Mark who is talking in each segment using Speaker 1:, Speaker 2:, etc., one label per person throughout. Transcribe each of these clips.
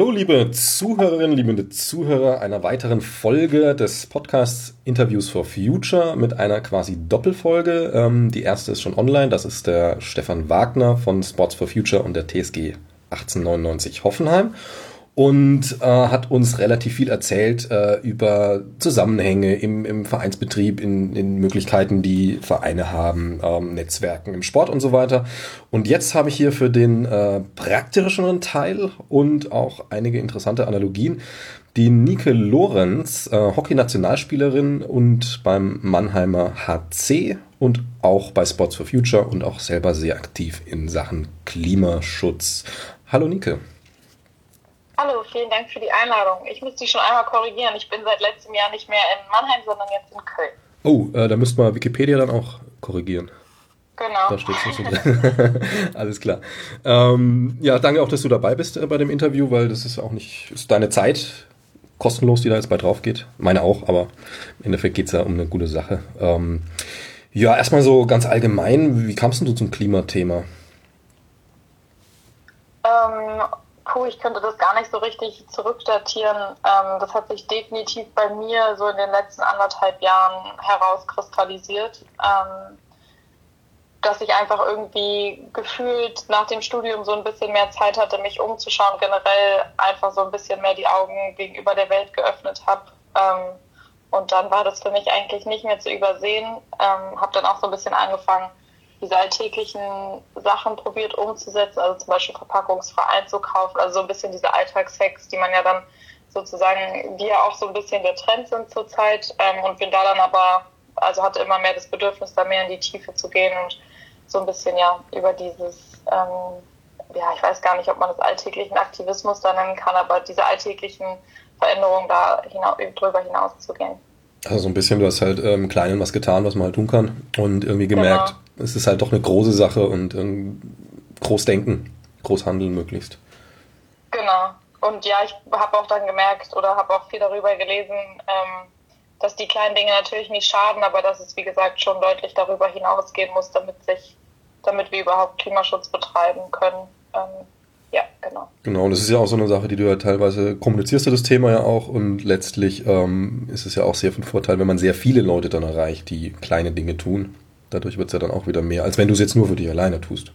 Speaker 1: Hallo, liebe Zuhörerinnen, liebe Zuhörer einer weiteren Folge des Podcasts Interviews for Future mit einer quasi Doppelfolge. Ähm, die erste ist schon online. Das ist der Stefan Wagner von Sports for Future und der TSG 1899 Hoffenheim und äh, hat uns relativ viel erzählt äh, über Zusammenhänge im, im Vereinsbetrieb, in, in Möglichkeiten, die Vereine haben, ähm, Netzwerken im Sport und so weiter. Und jetzt habe ich hier für den äh, praktischeren Teil und auch einige interessante Analogien die Nike Lorenz, äh, Hockey-Nationalspielerin und beim Mannheimer HC und auch bei Sports for Future und auch selber sehr aktiv in Sachen Klimaschutz. Hallo Nike.
Speaker 2: Hallo, vielen Dank für die Einladung. Ich muss dich schon einmal korrigieren. Ich bin seit letztem Jahr nicht mehr in Mannheim, sondern jetzt in Köln.
Speaker 1: Oh, äh, da müsste man Wikipedia dann auch korrigieren.
Speaker 2: Genau.
Speaker 1: Da steht so drin. Alles klar. Ähm, ja, danke auch, dass du dabei bist äh, bei dem Interview, weil das ist auch nicht, ist deine Zeit kostenlos, die da jetzt bei drauf geht. Meine auch, aber im Endeffekt geht es ja um eine gute Sache. Ähm, ja, erstmal so ganz allgemein, wie kamst du zum Klimathema?
Speaker 2: Ähm, puh, ich könnte das gar nicht so richtig zurückdatieren. Ähm, das hat sich definitiv bei mir so in den letzten anderthalb Jahren herauskristallisiert, ähm, dass ich einfach irgendwie gefühlt nach dem Studium so ein bisschen mehr Zeit hatte, mich umzuschauen, generell einfach so ein bisschen mehr die Augen gegenüber der Welt geöffnet habe. Ähm, und dann war das für mich eigentlich nicht mehr zu übersehen. Ähm, habe dann auch so ein bisschen angefangen, diese alltäglichen Sachen probiert umzusetzen, also zum Beispiel verpackungsfrei einzukaufen, also so ein bisschen diese Alltagshacks, die man ja dann sozusagen, die ja auch so ein bisschen der Trend sind zurzeit ähm, und bin da dann aber, also hatte immer mehr das Bedürfnis, da mehr in die Tiefe zu gehen und so ein bisschen ja über dieses, ähm, ja, ich weiß gar nicht, ob man das alltäglichen Aktivismus da nennen kann, aber diese alltäglichen Veränderungen da hina drüber hinaus zu gehen.
Speaker 1: Also so ein bisschen, du hast halt im ähm, Kleinen was getan, was man halt tun kann und irgendwie gemerkt, genau es ist halt doch eine große Sache und ähm, groß denken, groß handeln möglichst.
Speaker 2: Genau. Und ja, ich habe auch dann gemerkt oder habe auch viel darüber gelesen, ähm, dass die kleinen Dinge natürlich nicht schaden, aber dass es wie gesagt schon deutlich darüber hinausgehen muss, damit sich, damit wir überhaupt Klimaschutz betreiben können. Ähm, ja, genau.
Speaker 1: Genau, und das ist ja auch so eine Sache, die du ja teilweise kommunizierst du das Thema ja auch und letztlich ähm, ist es ja auch sehr von Vorteil, wenn man sehr viele Leute dann erreicht, die kleine Dinge tun. Dadurch wird es ja dann auch wieder mehr, als wenn du es jetzt nur für dich alleine tust.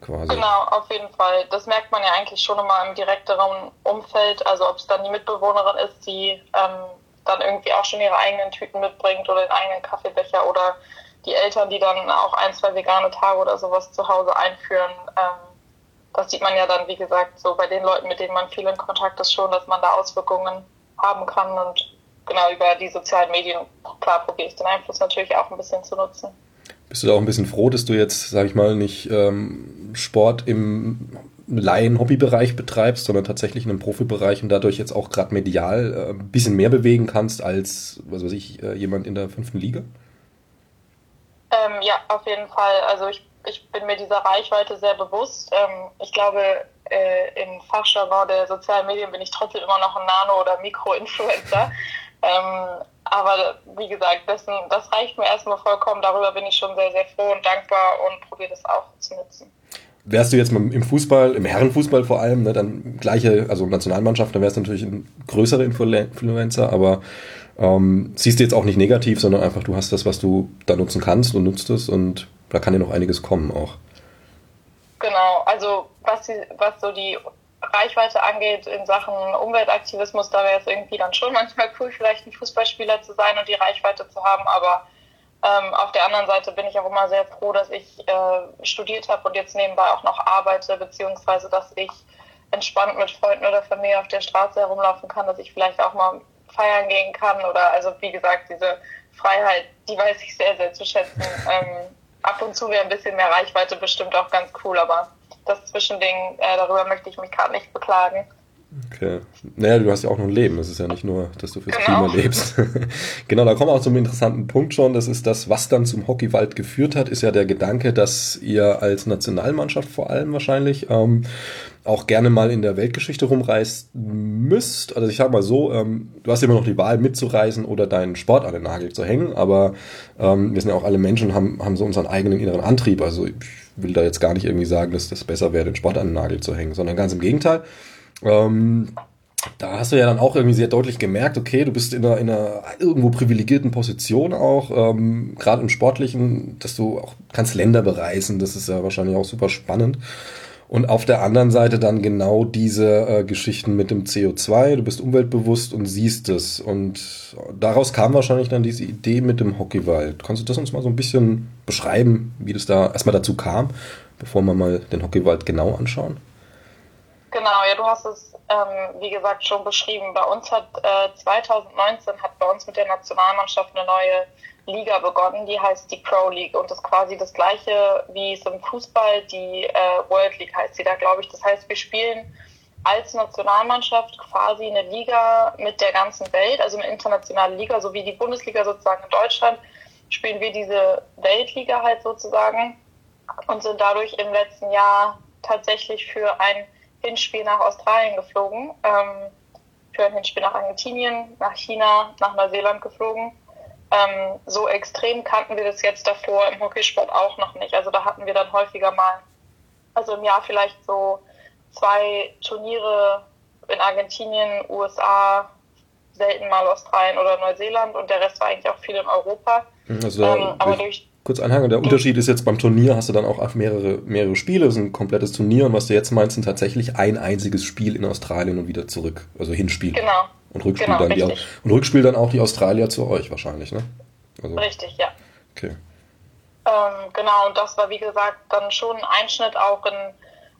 Speaker 2: Quasi. Genau, auf jeden Fall. Das merkt man ja eigentlich schon immer im direkteren Umfeld. Also ob es dann die Mitbewohnerin ist, die ähm, dann irgendwie auch schon ihre eigenen Tüten mitbringt oder den eigenen Kaffeebecher oder die Eltern, die dann auch ein, zwei vegane Tage oder sowas zu Hause einführen. Ähm, das sieht man ja dann, wie gesagt, so bei den Leuten, mit denen man viel in Kontakt ist, schon, dass man da Auswirkungen haben kann. Und genau über die sozialen Medien, klar, probiere ich den Einfluss natürlich auch ein bisschen zu nutzen.
Speaker 1: Bist du da auch ein bisschen froh, dass du jetzt, sag ich mal, nicht ähm, Sport im Laien-Hobbybereich betreibst, sondern tatsächlich in einem Profibereich und dadurch jetzt auch gerade medial äh, ein bisschen mehr bewegen kannst als, was weiß ich, äh, jemand in der fünften Liga?
Speaker 2: Ähm, ja, auf jeden Fall. Also ich, ich bin mir dieser Reichweite sehr bewusst. Ähm, ich glaube, äh, im Fachjargon der sozialen Medien bin ich trotzdem immer noch ein Nano- oder Mikro-Influencer. Ähm, aber wie gesagt, dessen, das reicht mir erstmal vollkommen. Darüber bin ich schon sehr, sehr froh und dankbar und probiere das auch zu nutzen.
Speaker 1: Wärst du jetzt mal im Fußball, im Herrenfußball vor allem, ne, dann gleiche, also Nationalmannschaft, dann wärst du natürlich ein größerer Influencer, aber ähm, siehst du jetzt auch nicht negativ, sondern einfach, du hast das, was du da nutzen kannst und nutzt es und da kann dir noch einiges kommen auch.
Speaker 2: Genau, also was, die, was so die Reichweite angeht in Sachen Umweltaktivismus, da wäre es irgendwie dann schon manchmal cool, vielleicht ein Fußballspieler zu sein und die Reichweite zu haben. Aber ähm, auf der anderen Seite bin ich auch immer sehr froh, dass ich äh, studiert habe und jetzt nebenbei auch noch arbeite, beziehungsweise dass ich entspannt mit Freunden oder Familie auf der Straße herumlaufen kann, dass ich vielleicht auch mal feiern gehen kann oder also wie gesagt, diese Freiheit, die weiß ich sehr, sehr zu schätzen. Ähm, ab und zu wäre ein bisschen mehr Reichweite bestimmt auch ganz cool, aber das Zwischending, äh, darüber möchte ich mich gerade nicht beklagen.
Speaker 1: Okay. Naja, du hast ja auch noch ein Leben. Es ist ja nicht nur, dass du fürs genau. Klima lebst. genau, da kommen wir auch zum interessanten Punkt schon. Das ist das, was dann zum Hockeywald geführt hat, ist ja der Gedanke, dass ihr als Nationalmannschaft vor allem wahrscheinlich ähm, auch gerne mal in der Weltgeschichte rumreist müsst. Also ich sag mal so, ähm, du hast immer noch die Wahl mitzureisen oder deinen Sport an den Nagel zu hängen, aber ähm, wir sind ja auch alle Menschen, haben, haben so unseren eigenen inneren Antrieb. Also ich will da jetzt gar nicht irgendwie sagen, dass das besser wäre, den Sport an den Nagel zu hängen, sondern ganz im Gegenteil. Ähm, da hast du ja dann auch irgendwie sehr deutlich gemerkt, okay, du bist in einer, in einer irgendwo privilegierten Position auch, ähm, gerade im Sportlichen, dass du auch kannst Länder bereisen, das ist ja wahrscheinlich auch super spannend. Und auf der anderen Seite dann genau diese äh, Geschichten mit dem CO2, du bist umweltbewusst und siehst es. Und daraus kam wahrscheinlich dann diese Idee mit dem Hockeywald. Kannst du das uns mal so ein bisschen beschreiben, wie das da erstmal dazu kam, bevor wir mal den Hockeywald genau anschauen?
Speaker 2: Genau, ja, du hast es, ähm, wie gesagt, schon beschrieben. Bei uns hat äh, 2019 hat bei uns mit der Nationalmannschaft eine neue Liga begonnen, die heißt die Pro League und ist quasi das gleiche wie es im Fußball, die äh, World League heißt sie da, glaube ich. Das heißt, wir spielen als Nationalmannschaft quasi eine Liga mit der ganzen Welt, also eine internationale Liga, so wie die Bundesliga sozusagen in Deutschland, spielen wir diese Weltliga halt sozusagen und sind dadurch im letzten Jahr tatsächlich für ein Hinspiel nach Australien geflogen, ähm, für ein Hinspiel nach Argentinien, nach China, nach Neuseeland geflogen. Ähm, so extrem kannten wir das jetzt davor im Hockeysport auch noch nicht. Also da hatten wir dann häufiger mal, also im Jahr vielleicht so zwei Turniere in Argentinien, USA, selten mal Australien oder Neuseeland und der Rest war eigentlich auch viel in Europa.
Speaker 1: Also ähm, aber durch kurz anhängen. Der Unterschied ist jetzt beim Turnier hast du dann auch mehrere, mehrere Spiele, das ist ein komplettes Turnier und was du jetzt meinst, sind tatsächlich ein einziges Spiel in Australien und wieder zurück. Also Hinspiel.
Speaker 2: Genau.
Speaker 1: Und Rückspiel genau, dann richtig. die und Rückspiel dann auch die Australier zu euch wahrscheinlich, ne?
Speaker 2: Also, richtig, ja.
Speaker 1: Okay.
Speaker 2: Ähm, genau, und das war wie gesagt dann schon ein Einschnitt auch in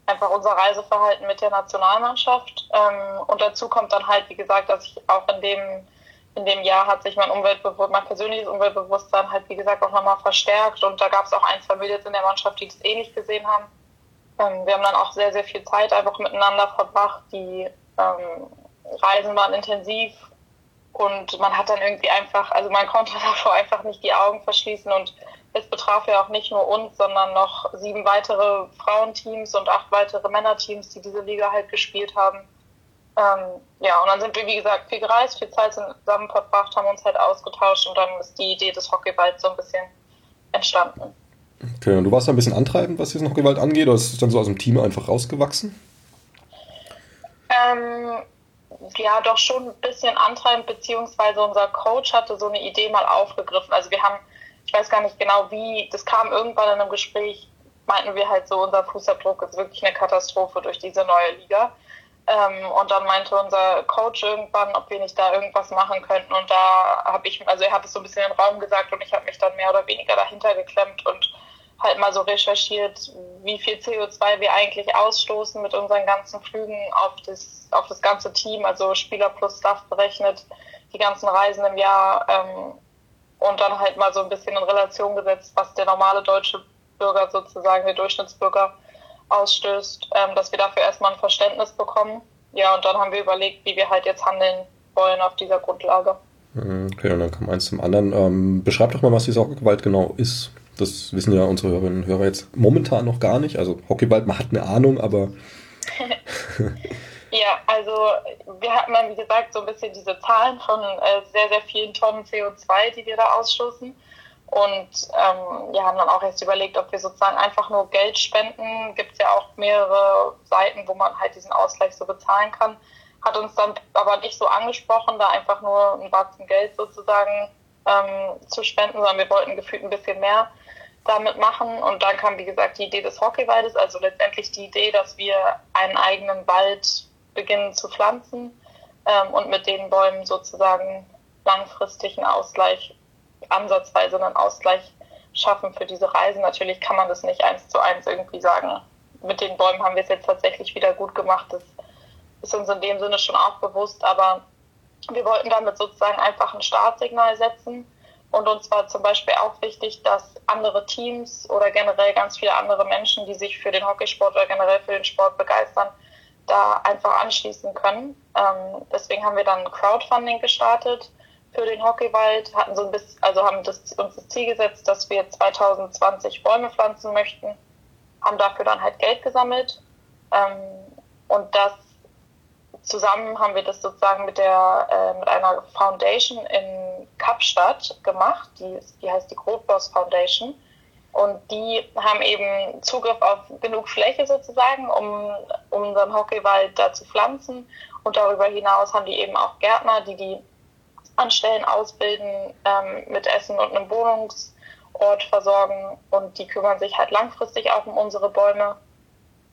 Speaker 2: einfach unser Reiseverhalten mit der Nationalmannschaft. Ähm, und dazu kommt dann halt, wie gesagt, dass ich auch in dem in dem Jahr hat sich mein Umweltbewusstsein, mein persönliches Umweltbewusstsein halt, wie gesagt, auch nochmal verstärkt. Und da gab es auch ein, zwei Mädels in der Mannschaft, die das ähnlich gesehen haben. Ähm, wir haben dann auch sehr, sehr viel Zeit einfach miteinander verbracht. Die ähm, Reisen waren intensiv und man hat dann irgendwie einfach, also man konnte davor einfach nicht die Augen verschließen und es betraf ja auch nicht nur uns, sondern noch sieben weitere Frauenteams und acht weitere Männerteams, die diese Liga halt gespielt haben. Ähm, ja, und dann sind wir, wie gesagt, viel gereist, viel Zeit zusammen verbracht, haben uns halt ausgetauscht und dann ist die Idee des Hockeyballs so ein bisschen entstanden.
Speaker 1: Okay, und du warst da ein bisschen antreibend, was diesen Hockeyball angeht, oder ist es dann so aus dem Team einfach rausgewachsen?
Speaker 2: Ähm, ja, doch schon ein bisschen antreibend, beziehungsweise unser Coach hatte so eine Idee mal aufgegriffen. Also wir haben, ich weiß gar nicht genau wie, das kam irgendwann in einem Gespräch, meinten wir halt so, unser Fußabdruck ist wirklich eine Katastrophe durch diese neue Liga. Ähm, und dann meinte unser Coach irgendwann, ob wir nicht da irgendwas machen könnten. Und da habe ich, also er hat es so ein bisschen in den Raum gesagt und ich habe mich dann mehr oder weniger dahinter geklemmt und halt mal so recherchiert, wie viel CO2 wir eigentlich ausstoßen mit unseren ganzen Flügen auf das, auf das ganze Team, also Spieler plus Staff berechnet, die ganzen Reisen im Jahr ähm, und dann halt mal so ein bisschen in Relation gesetzt, was der normale deutsche Bürger sozusagen, der Durchschnittsbürger ausstößt, ähm, dass wir dafür erstmal ein Verständnis bekommen. Ja, und dann haben wir überlegt, wie wir halt jetzt handeln wollen auf dieser Grundlage.
Speaker 1: Mhm, okay, und dann kam eins zum anderen. Ähm, beschreib doch mal, was die Saugewalt genau ist. Das wissen ja unsere Hörerinnen und Hörer jetzt momentan noch gar nicht. Also Hockeyball, man hat eine Ahnung, aber.
Speaker 2: ja, also wir hatten dann, wie gesagt, so ein bisschen diese Zahlen von äh, sehr, sehr vielen Tonnen CO2, die wir da ausstoßen. Und ähm, wir haben dann auch erst überlegt, ob wir sozusagen einfach nur Geld spenden. Gibt es ja auch mehrere Seiten, wo man halt diesen Ausgleich so bezahlen kann. Hat uns dann aber nicht so angesprochen, da einfach nur ein Batzen Geld sozusagen ähm, zu spenden, sondern wir wollten gefühlt ein bisschen mehr damit machen. Und dann kam, wie gesagt, die Idee des Hockeywaldes, also letztendlich die Idee, dass wir einen eigenen Wald beginnen zu pflanzen ähm, und mit den Bäumen sozusagen langfristig einen Ausgleich ansatzweise einen Ausgleich schaffen für diese Reisen. Natürlich kann man das nicht eins zu eins irgendwie sagen. Mit den Bäumen haben wir es jetzt tatsächlich wieder gut gemacht. Das ist uns in dem Sinne schon auch bewusst, aber wir wollten damit sozusagen einfach ein Startsignal setzen. Und uns war zum Beispiel auch wichtig, dass andere Teams oder generell ganz viele andere Menschen, die sich für den Hockeysport oder generell für den Sport begeistern, da einfach anschließen können. Ähm, deswegen haben wir dann Crowdfunding gestartet für den Hockeywald, hatten so ein bisschen, also haben das, uns das Ziel gesetzt, dass wir 2020 Bäume pflanzen möchten, haben dafür dann halt Geld gesammelt ähm, und das zusammen haben wir das sozusagen mit der äh, mit einer Foundation in Kapstadt gemacht, die, die heißt die Grotboss Foundation. Und die haben eben Zugriff auf genug Fläche sozusagen, um, um unseren Hockeywald da zu pflanzen. Und darüber hinaus haben die eben auch Gärtner, die die anstellen, ausbilden, ähm, mit Essen und einem Wohnungsort versorgen. Und die kümmern sich halt langfristig auch um unsere Bäume.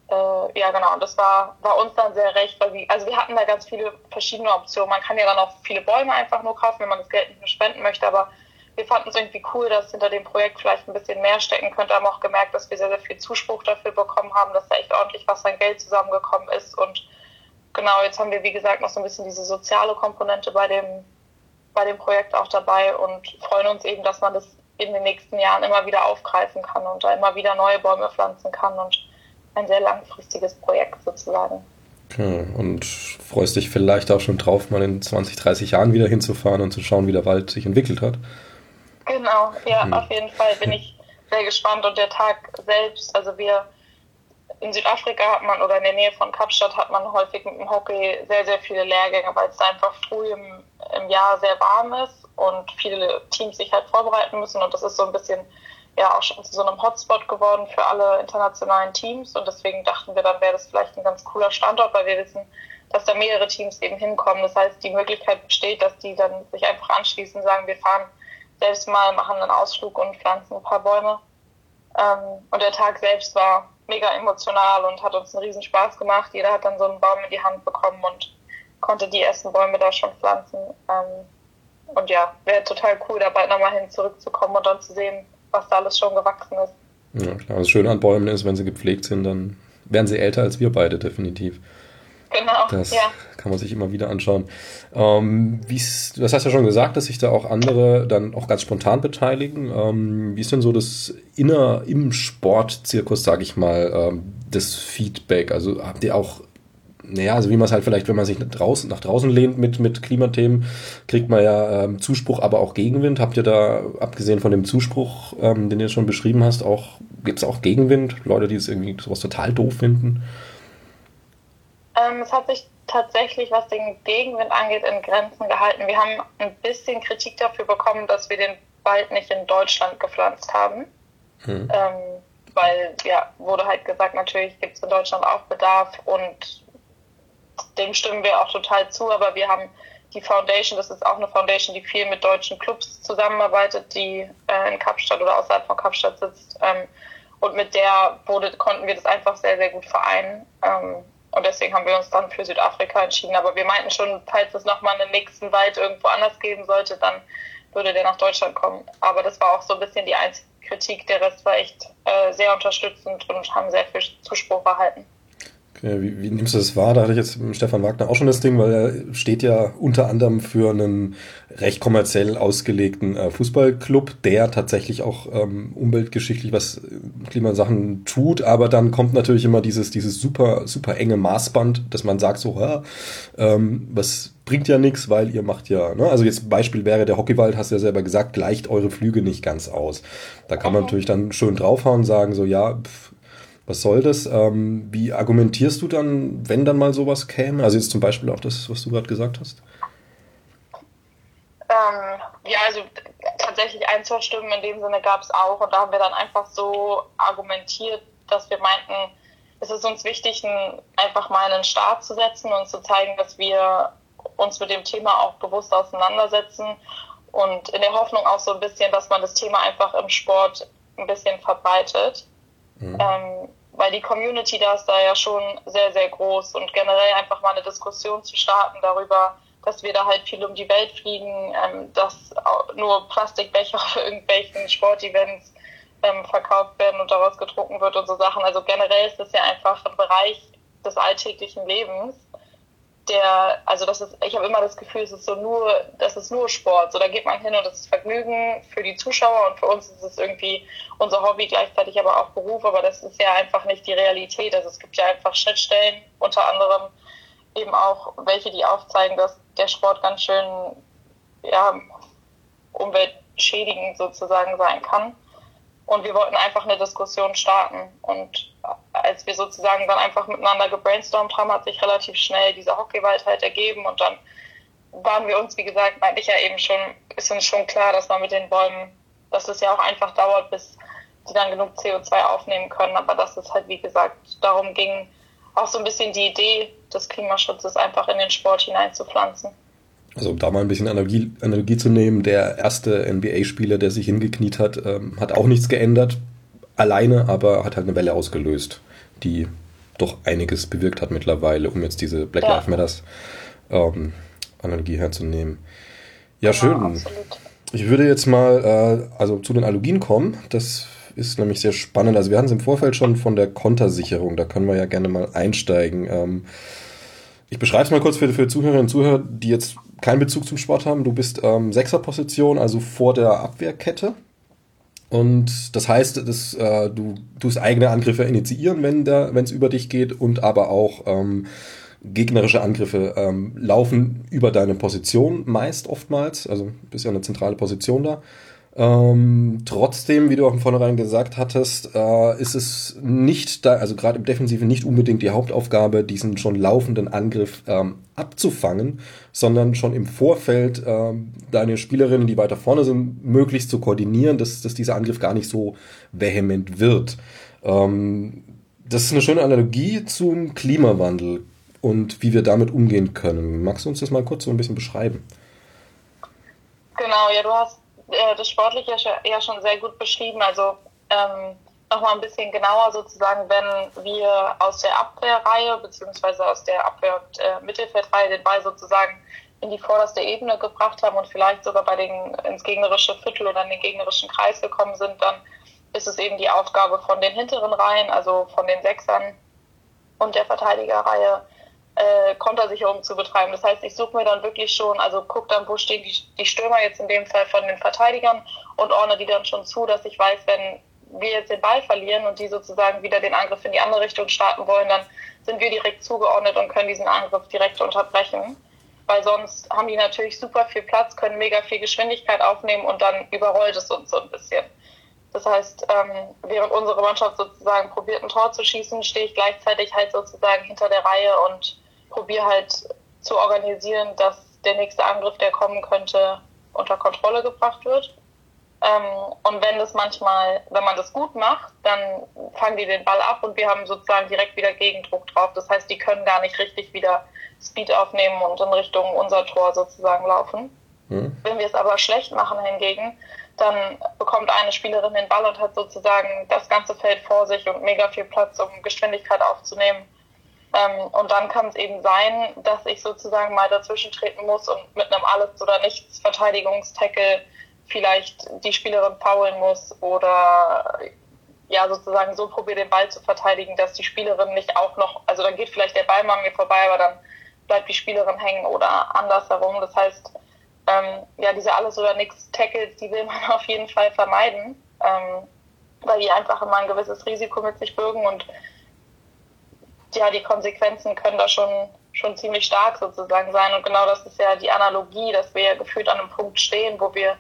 Speaker 2: Äh, ja, genau. Und das war, war uns dann sehr recht, weil wir, also wir hatten da ganz viele verschiedene Optionen. Man kann ja dann auch viele Bäume einfach nur kaufen, wenn man das Geld nicht mehr spenden möchte, aber wir fanden es irgendwie cool, dass hinter dem Projekt vielleicht ein bisschen mehr stecken könnte, haben auch gemerkt, dass wir sehr, sehr viel Zuspruch dafür bekommen haben, dass da echt ordentlich was an Geld zusammengekommen ist. Und genau, jetzt haben wir, wie gesagt, noch so ein bisschen diese soziale Komponente bei dem, bei dem Projekt auch dabei und freuen uns eben, dass man das in den nächsten Jahren immer wieder aufgreifen kann und da immer wieder neue Bäume pflanzen kann und ein sehr langfristiges Projekt sozusagen.
Speaker 1: Okay. Und freust dich vielleicht auch schon drauf, mal in 20, 30 Jahren wieder hinzufahren und zu schauen, wie der Wald sich entwickelt hat?
Speaker 2: Genau, ja, hm. auf jeden Fall bin ich sehr gespannt und der Tag selbst, also wir in Südafrika hat man oder in der Nähe von Kapstadt hat man häufig mit dem Hockey sehr, sehr viele Lehrgänge, weil es einfach früh im, im Jahr sehr warm ist und viele Teams sich halt vorbereiten müssen und das ist so ein bisschen ja auch schon zu so einem Hotspot geworden für alle internationalen Teams und deswegen dachten wir, dann wäre das vielleicht ein ganz cooler Standort, weil wir wissen, dass da mehrere Teams eben hinkommen. Das heißt, die Möglichkeit besteht, dass die dann sich einfach anschließen sagen, wir fahren selbst mal, machen einen Ausflug und pflanzen ein paar Bäume. Ähm, und der Tag selbst war mega emotional und hat uns einen riesen Spaß gemacht. Jeder hat dann so einen Baum in die Hand bekommen und konnte die ersten Bäume da schon pflanzen. Ähm, und ja, wäre total cool, da bald nochmal hin zurückzukommen und dann zu sehen, was da alles schon gewachsen ist.
Speaker 1: Ja, klar. Das Schöne an Bäumen ist, wenn sie gepflegt sind, dann werden sie älter als wir beide, definitiv.
Speaker 2: Genau,
Speaker 1: das ja. kann man sich immer wieder anschauen. Ähm, das hast ja schon gesagt, dass sich da auch andere dann auch ganz spontan beteiligen. Ähm, wie ist denn so das inner im Sportzirkus, sage ich mal, ähm, das Feedback? Also habt ihr auch naja, also wie man es halt vielleicht, wenn man sich draußen, nach draußen lehnt mit, mit Klimathemen, kriegt man ja ähm, Zuspruch, aber auch Gegenwind. Habt ihr da, abgesehen von dem Zuspruch, ähm, den ihr schon beschrieben hast, auch, gibt es auch Gegenwind? Leute, die es irgendwie sowas total doof finden?
Speaker 2: Ähm, es hat sich tatsächlich, was den Gegenwind angeht, in Grenzen gehalten. Wir haben ein bisschen Kritik dafür bekommen, dass wir den Wald nicht in Deutschland gepflanzt haben. Hm. Ähm, weil, ja, wurde halt gesagt, natürlich gibt es in Deutschland auch Bedarf und dem stimmen wir auch total zu, aber wir haben die Foundation, das ist auch eine Foundation, die viel mit deutschen Clubs zusammenarbeitet, die äh, in Kapstadt oder außerhalb von Kapstadt sitzt. Ähm, und mit der wurde, konnten wir das einfach sehr, sehr gut vereinen. Ähm, und deswegen haben wir uns dann für Südafrika entschieden. Aber wir meinten schon, falls es nochmal einen nächsten Wald irgendwo anders geben sollte, dann würde der nach Deutschland kommen. Aber das war auch so ein bisschen die einzige Kritik. Der Rest war echt äh, sehr unterstützend und haben sehr viel Zuspruch erhalten.
Speaker 1: Okay, wie, wie, nimmst du das wahr? Da hatte ich jetzt mit Stefan Wagner auch schon das Ding, weil er steht ja unter anderem für einen recht kommerziell ausgelegten äh, Fußballclub, der tatsächlich auch ähm, umweltgeschichtlich was äh, Klimasachen tut, aber dann kommt natürlich immer dieses, dieses super, super enge Maßband, dass man sagt so, ja, ähm, was bringt ja nichts, weil ihr macht ja, ne? also jetzt Beispiel wäre, der Hockeywald, hast du ja selber gesagt, gleicht eure Flüge nicht ganz aus. Da kann man natürlich dann schön draufhauen und sagen so, ja, pff, was soll das? Ähm, wie argumentierst du dann, wenn dann mal sowas käme? Also jetzt zum Beispiel auch das, was du gerade gesagt hast.
Speaker 2: Ähm, ja, also tatsächlich ein, zwei Stimmen in dem Sinne gab es auch und da haben wir dann einfach so argumentiert, dass wir meinten, es ist uns wichtig, einfach mal einen Start zu setzen und zu zeigen, dass wir uns mit dem Thema auch bewusst auseinandersetzen und in der Hoffnung auch so ein bisschen, dass man das Thema einfach im Sport ein bisschen verbreitet. Mhm. Ähm, weil die Community da ist da ja schon sehr, sehr groß und generell einfach mal eine Diskussion zu starten darüber, dass wir da halt viel um die Welt fliegen, ähm, dass nur Plastikbecher für irgendwelchen Sportevents ähm, verkauft werden und daraus getrunken wird und so Sachen. Also generell ist das ja einfach ein Bereich des alltäglichen Lebens, der, also das ist, ich habe immer das Gefühl, es ist so nur, das ist nur Sport. So, da geht man hin und das ist Vergnügen für die Zuschauer und für uns ist es irgendwie unser Hobby, gleichzeitig aber auch Beruf, aber das ist ja einfach nicht die Realität. Also es gibt ja einfach Schnittstellen, unter anderem eben auch welche, die aufzeigen, dass der Sport ganz schön, ja, umweltschädigend sozusagen sein kann. Und wir wollten einfach eine Diskussion starten. Und als wir sozusagen dann einfach miteinander gebrainstormt haben, hat sich relativ schnell dieser Hockeywald halt ergeben. Und dann waren wir uns, wie gesagt, meinte ich ja eben schon, ist uns schon klar, dass man mit den Bäumen, dass es ja auch einfach dauert, bis die dann genug CO2 aufnehmen können. Aber dass es halt, wie gesagt, darum ging, auch so ein bisschen die Idee des Klimaschutzes einfach in den Sport hineinzupflanzen.
Speaker 1: Also um da mal ein bisschen Analogie, Analogie zu nehmen, der erste NBA-Spieler, der sich hingekniet hat, ähm, hat auch nichts geändert, alleine, aber hat halt eine Welle ausgelöst, die doch einiges bewirkt hat mittlerweile, um jetzt diese Black ja. Lives Matters ähm, Analogie herzunehmen. Ja, schön. Absolut. Ich würde jetzt mal äh, also zu den Analogien kommen. Das ist nämlich sehr spannend. Also wir hatten es im Vorfeld schon von der Kontersicherung. Da können wir ja gerne mal einsteigen. Ähm, ich beschreibe es mal kurz für, für Zuhörerinnen und Zuhörer, die jetzt keinen Bezug zum Sport haben. Du bist ähm, Sechserposition, also vor der Abwehrkette. Und das heißt, dass, äh, du tust eigene Angriffe initiieren, wenn es über dich geht, und aber auch ähm, gegnerische Angriffe ähm, laufen über deine Position meist oftmals. Also bist ja eine zentrale Position da. Ähm, trotzdem, wie du auch im Vornherein gesagt hattest, äh, ist es nicht da, also gerade im Defensiven nicht unbedingt die Hauptaufgabe, diesen schon laufenden Angriff ähm, abzufangen, sondern schon im Vorfeld ähm, deine Spielerinnen, die weiter vorne sind, möglichst zu koordinieren, dass, dass dieser Angriff gar nicht so vehement wird. Ähm, das ist eine schöne Analogie zum Klimawandel und wie wir damit umgehen können. Magst du uns das mal kurz so ein bisschen beschreiben?
Speaker 2: Genau, ja, du hast äh, das Sportliche ja schon sehr gut beschrieben. Also ähm, nochmal ein bisschen genauer sozusagen, wenn wir aus der Abwehrreihe beziehungsweise aus der Abwehr-Mittelfeldreihe äh, den Ball sozusagen in die vorderste Ebene gebracht haben und vielleicht sogar bei den ins gegnerische Viertel oder in den gegnerischen Kreis gekommen sind, dann ist es eben die Aufgabe von den hinteren Reihen, also von den Sechsern und der Verteidigerreihe, äh, Kontersicherung zu betreiben. Das heißt, ich suche mir dann wirklich schon, also gucke dann, wo stehen die, die Stürmer jetzt in dem Fall von den Verteidigern und ordne die dann schon zu, dass ich weiß, wenn wir jetzt den Ball verlieren und die sozusagen wieder den Angriff in die andere Richtung starten wollen, dann sind wir direkt zugeordnet und können diesen Angriff direkt unterbrechen. Weil sonst haben die natürlich super viel Platz, können mega viel Geschwindigkeit aufnehmen und dann überrollt es uns so ein bisschen. Das heißt, ähm, während unsere Mannschaft sozusagen probiert, ein Tor zu schießen, stehe ich gleichzeitig halt sozusagen hinter der Reihe und probiere halt zu organisieren, dass der nächste Angriff, der kommen könnte, unter Kontrolle gebracht wird. Ähm, und wenn das manchmal, wenn man das gut macht, dann fangen die den Ball ab und wir haben sozusagen direkt wieder Gegendruck drauf. Das heißt, die können gar nicht richtig wieder Speed aufnehmen und in Richtung unser Tor sozusagen laufen. Mhm. Wenn wir es aber schlecht machen hingegen, dann bekommt eine Spielerin den Ball und hat sozusagen das ganze Feld vor sich und mega viel Platz, um Geschwindigkeit aufzunehmen ähm, und dann kann es eben sein, dass ich sozusagen mal dazwischen treten muss und mit einem Alles- oder Nichts Verteidigungstackle vielleicht die Spielerin faulen muss oder ja sozusagen so probiere den Ball zu verteidigen, dass die Spielerin nicht auch noch, also dann geht vielleicht der Ball mal an mir vorbei, aber dann bleibt die Spielerin hängen oder andersherum. Das heißt, ähm, ja, diese Alles- oder Nichts-Tackles, die will man auf jeden Fall vermeiden, ähm, weil die einfach immer ein gewisses Risiko mit sich bürgen und ja, die Konsequenzen können da schon, schon ziemlich stark sozusagen sein. Und genau das ist ja die Analogie, dass wir ja gefühlt an einem Punkt stehen, wo wir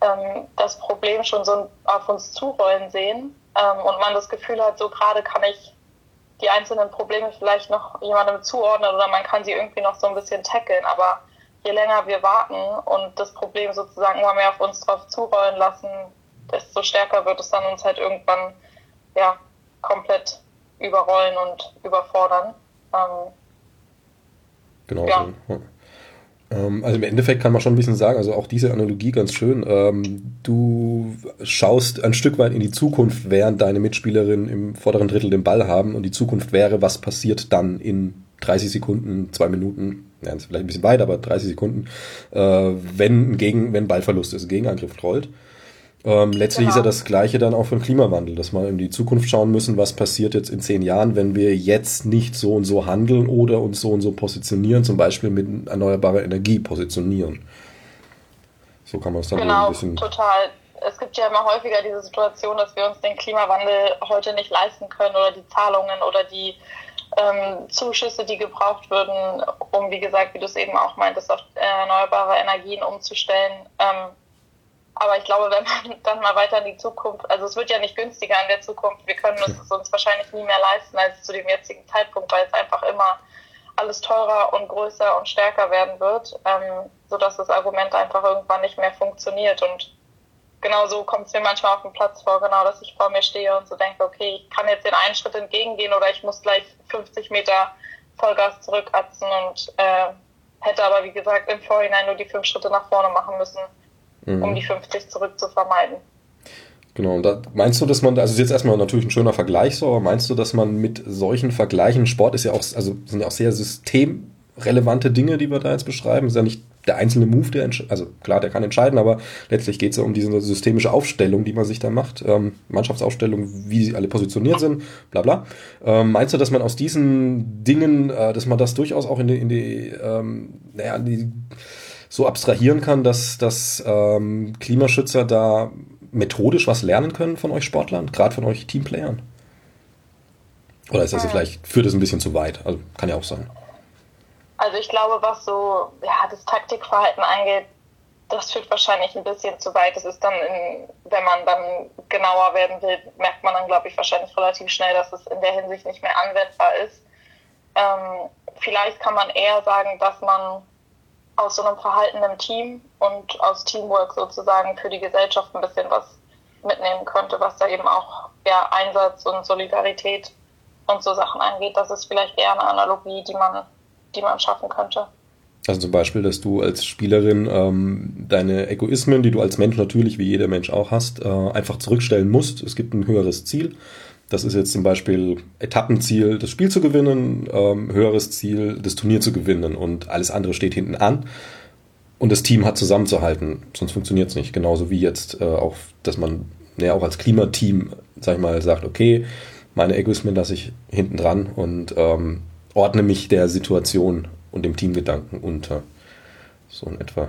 Speaker 2: ähm, das Problem schon so auf uns zurollen sehen ähm, und man das Gefühl hat, so gerade kann ich die einzelnen Probleme vielleicht noch jemandem zuordnen oder man kann sie irgendwie noch so ein bisschen tackeln. Aber je länger wir warten und das Problem sozusagen immer mehr auf uns drauf zurollen lassen, desto stärker wird es dann uns halt irgendwann ja komplett überrollen und überfordern. Ähm,
Speaker 1: genau. Ja. So. Ähm, also im Endeffekt kann man schon ein bisschen sagen, also auch diese Analogie ganz schön. Ähm, du schaust ein Stück weit in die Zukunft, während deine Mitspielerinnen im vorderen Drittel den Ball haben und die Zukunft wäre, was passiert dann in 30 Sekunden, zwei Minuten, ja, ist vielleicht ein bisschen weit, aber 30 Sekunden, äh, wenn, gegen, wenn Ballverlust ist, Gegenangriff rollt. Ähm, letztlich genau. ist ja genau. das Gleiche dann auch für den Klimawandel, dass wir in die Zukunft schauen müssen, was passiert jetzt in zehn Jahren, wenn wir jetzt nicht so und so handeln oder uns so und so positionieren, zum Beispiel mit erneuerbarer Energie positionieren. So kann man es dann
Speaker 2: genau, ein bisschen. Total. Es gibt ja immer häufiger diese Situation, dass wir uns den Klimawandel heute nicht leisten können oder die Zahlungen oder die ähm, Zuschüsse, die gebraucht würden, um, wie gesagt, wie du es eben auch meintest, auf erneuerbare Energien umzustellen. Ähm, aber ich glaube, wenn man dann mal weiter in die Zukunft, also es wird ja nicht günstiger in der Zukunft, wir können es uns wahrscheinlich nie mehr leisten als zu dem jetzigen Zeitpunkt, weil es einfach immer alles teurer und größer und stärker werden wird, ähm, sodass das Argument einfach irgendwann nicht mehr funktioniert. Und genau so kommt es mir manchmal auf dem Platz vor, genau, dass ich vor mir stehe und so denke, okay, ich kann jetzt den einen Schritt entgegengehen oder ich muss gleich 50 Meter Vollgas zurückatzen und äh, hätte aber, wie gesagt, im Vorhinein nur die fünf Schritte nach vorne machen müssen, mhm. um die 50 zurück zu vermeiden.
Speaker 1: Genau, und da meinst du, dass man, also ist jetzt erstmal natürlich ein schöner Vergleich so, aber meinst du, dass man mit solchen Vergleichen, Sport ist ja auch, also sind ja auch sehr systemrelevante Dinge, die wir da jetzt beschreiben, ist ja nicht der einzelne Move, der also klar, der kann entscheiden, aber letztlich geht es ja um diese systemische Aufstellung, die man sich da macht, ähm, Mannschaftsaufstellung, wie sie alle positioniert sind, bla bla. Ähm, meinst du, dass man aus diesen Dingen, äh, dass man das durchaus auch in die, in die, ähm, naja, in die so abstrahieren kann, dass, dass ähm, Klimaschützer da methodisch was lernen können von euch Sportlern, gerade von euch Teamplayern? Oder ist das ja. vielleicht, führt es ein bisschen zu weit? Also kann ja auch sein.
Speaker 2: Also ich glaube, was so ja, das Taktikverhalten angeht, das führt wahrscheinlich ein bisschen zu weit. Das ist dann, in, wenn man dann genauer werden will, merkt man dann, glaube ich, wahrscheinlich relativ schnell, dass es in der Hinsicht nicht mehr anwendbar ist. Ähm, vielleicht kann man eher sagen, dass man aus so einem Verhalten im Team und aus Teamwork sozusagen für die Gesellschaft ein bisschen was mitnehmen könnte, was da eben auch ja, Einsatz und Solidarität und so Sachen angeht. Das ist vielleicht eher eine Analogie, die man die man schaffen könnte.
Speaker 1: Also zum Beispiel, dass du als Spielerin ähm, deine Egoismen, die du als Mensch natürlich, wie jeder Mensch auch hast, äh, einfach zurückstellen musst. Es gibt ein höheres Ziel. Das ist jetzt zum Beispiel Etappenziel, das Spiel zu gewinnen, ähm, höheres Ziel, das Turnier zu gewinnen und alles andere steht hinten an. Und das Team hat zusammenzuhalten, sonst funktioniert es nicht. Genauso wie jetzt äh, auch, dass man ja auch als Klimateam, sag ich mal, sagt, okay, meine Egoismen lasse ich hinten dran und ähm, ordne mich der Situation und dem Teamgedanken unter. So in etwa.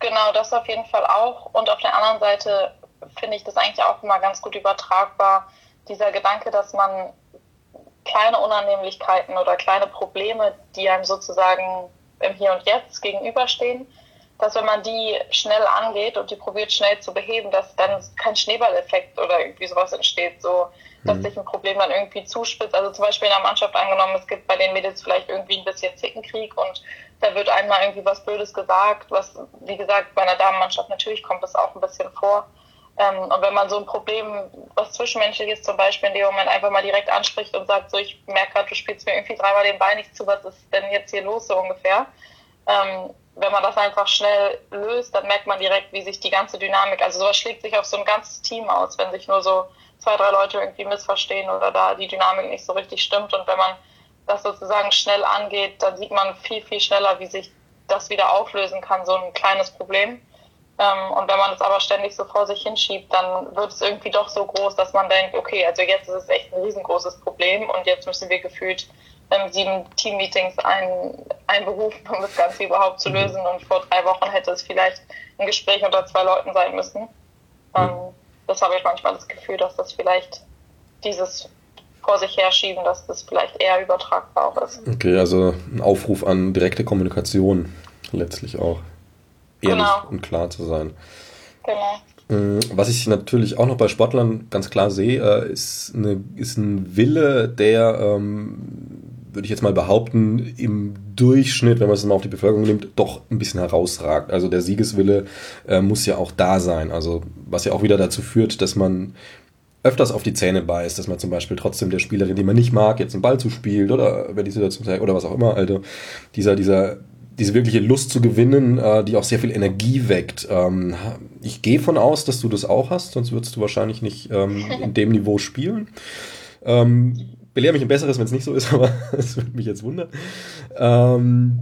Speaker 2: Genau, das auf jeden Fall auch. Und auf der anderen Seite finde ich das eigentlich auch immer ganz gut übertragbar. Dieser Gedanke, dass man kleine Unannehmlichkeiten oder kleine Probleme, die einem sozusagen im Hier und Jetzt gegenüberstehen, dass wenn man die schnell angeht und die probiert schnell zu beheben, dass dann kein Schneeballeffekt oder irgendwie sowas entsteht, so dass mhm. sich ein Problem dann irgendwie zuspitzt. Also zum Beispiel in der Mannschaft angenommen, es gibt bei den Mädels vielleicht irgendwie ein bisschen Zickenkrieg und da wird einmal irgendwie was Blödes gesagt, was, wie gesagt, bei einer Damenmannschaft natürlich kommt das auch ein bisschen vor. Ähm, und wenn man so ein Problem, was Zwischenmenschliches zum Beispiel in dem Moment einfach mal direkt anspricht und sagt, so ich merke gerade, du spielst mir irgendwie dreimal den Ball nicht zu, was ist denn jetzt hier los so ungefähr? Ähm, wenn man das einfach schnell löst, dann merkt man direkt, wie sich die ganze Dynamik, also sowas schlägt sich auf so ein ganzes Team aus, wenn sich nur so zwei, drei Leute irgendwie missverstehen oder da die Dynamik nicht so richtig stimmt. Und wenn man das sozusagen schnell angeht, dann sieht man viel, viel schneller, wie sich das wieder auflösen kann, so ein kleines Problem. Ähm, und wenn man es aber ständig so vor sich hinschiebt, dann wird es irgendwie doch so groß, dass man denkt, okay, also jetzt ist es echt ein riesengroßes Problem und jetzt müssen wir gefühlt ähm, sieben Teammeetings ein, einberufen, um das Ganze überhaupt zu lösen. Und vor drei Wochen hätte es vielleicht ein Gespräch unter zwei Leuten sein müssen. Ähm, das habe ich manchmal das Gefühl, dass das vielleicht dieses vor sich herschieben, dass das vielleicht eher übertragbar auch ist.
Speaker 1: Okay, also ein Aufruf an direkte Kommunikation letztlich auch. Ehrlich genau. und klar zu sein. Genau. Mm, was ich natürlich auch noch bei Sportlern ganz klar sehe, äh, ist, eine, ist ein Wille, der ähm, würde ich jetzt mal behaupten, im Durchschnitt, wenn man es mal auf die Bevölkerung nimmt, doch ein bisschen herausragt. Also der Siegeswille äh, muss ja auch da sein. Also was ja auch wieder dazu führt, dass man öfters auf die Zähne beißt, dass man zum Beispiel trotzdem der Spielerin, die man nicht mag, jetzt einen Ball zuspielt oder wenn die Situation oder was auch immer, also dieser, dieser, diese wirkliche Lust zu gewinnen, äh, die auch sehr viel Energie weckt. Ähm, ich gehe von aus, dass du das auch hast, sonst würdest du wahrscheinlich nicht ähm, in dem Niveau spielen. Ähm, belehre mich ein besseres, wenn es nicht so ist, aber es würde mich jetzt wundern. Ähm,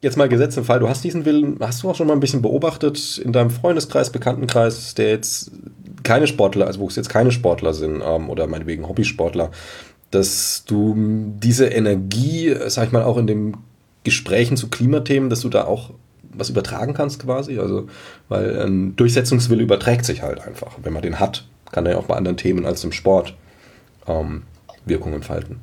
Speaker 1: jetzt mal gesetzt im Fall, du hast diesen Willen, hast du auch schon mal ein bisschen beobachtet in deinem Freundeskreis, Bekanntenkreis, der jetzt keine Sportler, also wo es jetzt keine Sportler sind ähm, oder meinetwegen Hobbysportler, dass du diese Energie, sag ich mal, auch in den Gesprächen zu Klimathemen, dass du da auch was übertragen kannst quasi, also weil ein Durchsetzungswille überträgt sich halt einfach. Wenn man den hat, kann er ja auch bei anderen Themen als im Sport ähm, Wirkung entfalten.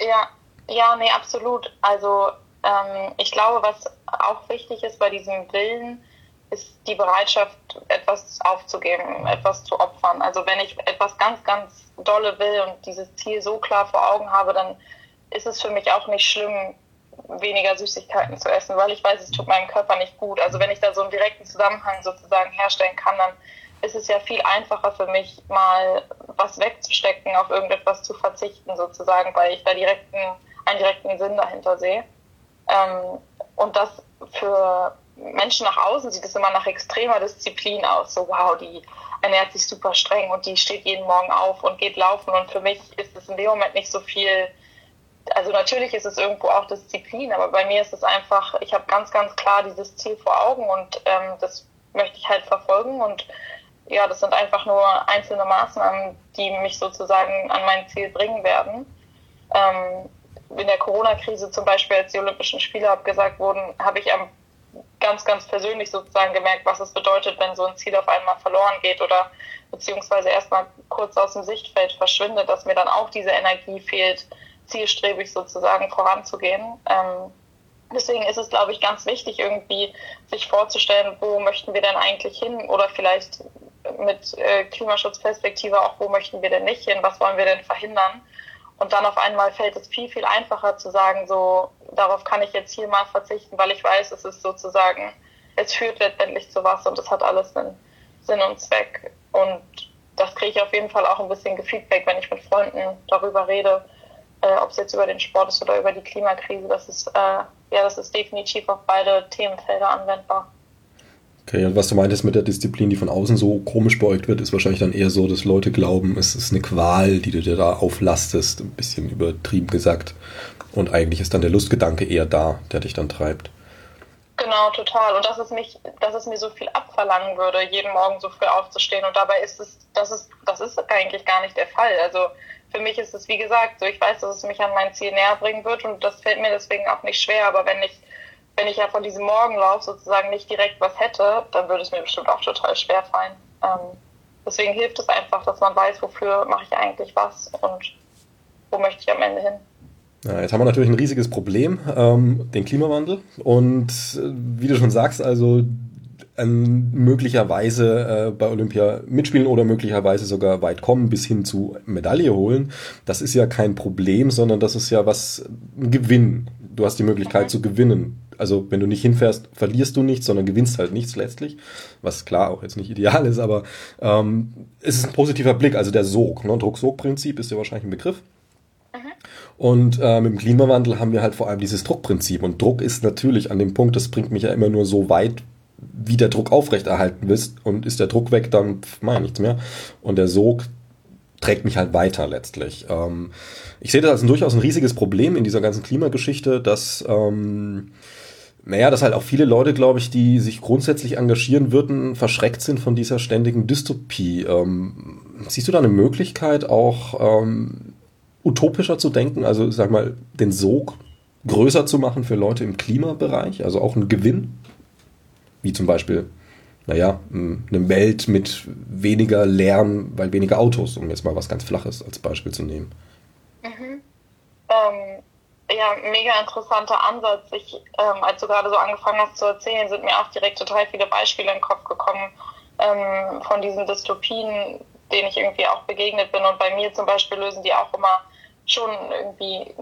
Speaker 2: Ja, ja, nee, absolut. Also ähm, ich glaube, was auch wichtig ist bei diesem Willen, ist die Bereitschaft, etwas aufzugeben, etwas zu opfern. Also wenn ich etwas ganz, ganz dolle will und dieses Ziel so klar vor Augen habe, dann ist es für mich auch nicht schlimm, weniger Süßigkeiten zu essen, weil ich weiß, es tut meinem Körper nicht gut. Also wenn ich da so einen direkten Zusammenhang sozusagen herstellen kann, dann ist es ja viel einfacher für mich, mal was wegzustecken, auf irgendetwas zu verzichten, sozusagen, weil ich da direkten, einen direkten Sinn dahinter sehe. Ähm, und das für Menschen nach außen sieht es immer nach extremer Disziplin aus. So, wow, die ernährt sich super streng und die steht jeden Morgen auf und geht laufen. Und für mich ist es in dem Moment nicht so viel. Also natürlich ist es irgendwo auch Disziplin, aber bei mir ist es einfach, ich habe ganz, ganz klar dieses Ziel vor Augen und ähm, das möchte ich halt verfolgen. Und ja, das sind einfach nur einzelne Maßnahmen, die mich sozusagen an mein Ziel bringen werden. Ähm, in der Corona-Krise zum Beispiel, als die Olympischen Spiele abgesagt wurden, habe ich am ganz, ganz persönlich sozusagen gemerkt, was es bedeutet, wenn so ein Ziel auf einmal verloren geht oder beziehungsweise erstmal kurz aus dem Sichtfeld verschwindet, dass mir dann auch diese Energie fehlt, zielstrebig sozusagen voranzugehen. Ähm, deswegen ist es, glaube ich, ganz wichtig, irgendwie sich vorzustellen, wo möchten wir denn eigentlich hin oder vielleicht mit äh, Klimaschutzperspektive auch, wo möchten wir denn nicht hin, was wollen wir denn verhindern und dann auf einmal fällt es viel, viel einfacher zu sagen, so, darauf kann ich jetzt hier mal verzichten, weil ich weiß, es ist sozusagen, es führt letztendlich zu was und es hat alles einen Sinn und Zweck. Und das kriege ich auf jeden Fall auch ein bisschen Gefeedback, wenn ich mit Freunden darüber rede, äh, ob es jetzt über den Sport ist oder über die Klimakrise. Das ist, äh, ja, das ist definitiv auf beide Themenfelder anwendbar.
Speaker 1: Okay, und was du meintest mit der Disziplin, die von außen so komisch beäugt wird, ist wahrscheinlich dann eher so, dass Leute glauben, es ist eine Qual, die du dir da auflastest, ein bisschen übertrieben gesagt. Und eigentlich ist dann der Lustgedanke eher da, der dich dann treibt.
Speaker 2: Genau, total. Und dass es mich, dass es mir so viel abverlangen würde, jeden Morgen so früh aufzustehen. Und dabei ist es, das ist, das ist eigentlich gar nicht der Fall. Also für mich ist es, wie gesagt, so ich weiß, dass es mich an mein Ziel näher bringen wird und das fällt mir deswegen auch nicht schwer. Aber wenn ich wenn ich ja von diesem Morgenlauf sozusagen nicht direkt was hätte, dann würde es mir bestimmt auch total schwer fallen. Ähm, deswegen hilft es einfach, dass man weiß, wofür mache ich eigentlich was und wo möchte ich am Ende hin.
Speaker 1: Ja, jetzt haben wir natürlich ein riesiges Problem, ähm, den Klimawandel. Und äh, wie du schon sagst, also ähm, möglicherweise äh, bei Olympia mitspielen oder möglicherweise sogar weit kommen bis hin zu Medaille holen. Das ist ja kein Problem, sondern das ist ja was ein Gewinn. Du hast die Möglichkeit mhm. zu gewinnen also wenn du nicht hinfährst, verlierst du nichts, sondern gewinnst halt nichts letztlich, was klar auch jetzt nicht ideal ist, aber ähm, es ist ein positiver Blick, also der Sog, ne? Druck-Sog-Prinzip ist ja wahrscheinlich ein Begriff. Mhm. Und äh, mit dem Klimawandel haben wir halt vor allem dieses Druckprinzip. Und Druck ist natürlich an dem Punkt, das bringt mich ja immer nur so weit, wie der Druck aufrechterhalten wirst. Und ist der Druck weg, dann mache ich nichts mehr. Und der Sog trägt mich halt weiter letztlich. Ähm, ich sehe das als ein durchaus ein riesiges Problem in dieser ganzen Klimageschichte, dass ähm, naja, dass halt auch viele Leute, glaube ich, die sich grundsätzlich engagieren würden, verschreckt sind von dieser ständigen Dystopie. Ähm, siehst du da eine Möglichkeit, auch ähm, utopischer zu denken, also sag mal, den Sog größer zu machen für Leute im Klimabereich, also auch einen Gewinn? Wie zum Beispiel, naja, eine Welt mit weniger Lärm, weil weniger Autos, um jetzt mal was ganz Flaches als Beispiel zu nehmen.
Speaker 2: Mhm. Ähm ja, mega interessanter Ansatz. Ich, ähm, als du gerade so angefangen hast zu erzählen, sind mir auch direkt total viele Beispiele in den Kopf gekommen ähm, von diesen Dystopien, denen ich irgendwie auch begegnet bin. Und bei mir zum Beispiel lösen die auch immer schon irgendwie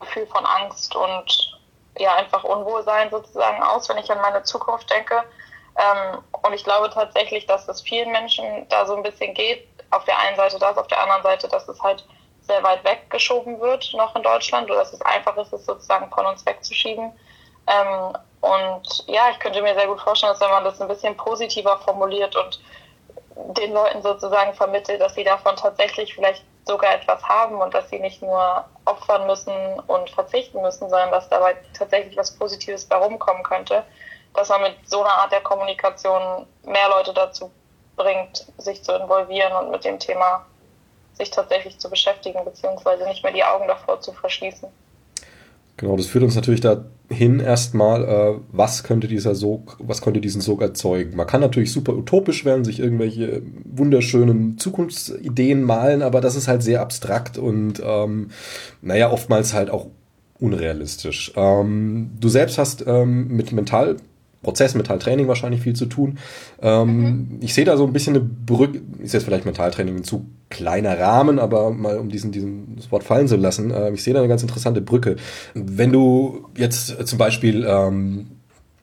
Speaker 2: Gefühl von Angst und ja, einfach Unwohlsein sozusagen aus, wenn ich an meine Zukunft denke. Ähm, und ich glaube tatsächlich, dass es vielen Menschen da so ein bisschen geht. Auf der einen Seite das, auf der anderen Seite, dass es halt sehr weit weggeschoben wird noch in Deutschland oder dass es einfach ist, es sozusagen von uns wegzuschieben. Ähm, und ja, ich könnte mir sehr gut vorstellen, dass wenn man das ein bisschen positiver formuliert und den Leuten sozusagen vermittelt, dass sie davon tatsächlich vielleicht sogar etwas haben und dass sie nicht nur opfern müssen und verzichten müssen, sondern dass dabei tatsächlich was Positives bei rumkommen könnte, dass man mit so einer Art der Kommunikation mehr Leute dazu bringt, sich zu involvieren und mit dem Thema sich tatsächlich zu beschäftigen, beziehungsweise nicht mehr die Augen davor zu verschließen.
Speaker 1: Genau, das führt uns natürlich dahin erstmal, äh, was könnte dieser Sog, was könnte diesen Sog erzeugen. Man kann natürlich super utopisch werden, sich irgendwelche wunderschönen Zukunftsideen malen, aber das ist halt sehr abstrakt und ähm, naja, oftmals halt auch unrealistisch. Ähm, du selbst hast ähm, mit Mental Prozessmetalltraining wahrscheinlich viel zu tun. Ähm, mhm. Ich sehe da so ein bisschen eine Brücke, ist jetzt vielleicht Metalltraining ein zu kleiner Rahmen, aber mal um diesen, diesen das Wort fallen zu lassen, äh, ich sehe da eine ganz interessante Brücke. Wenn du jetzt zum Beispiel ähm,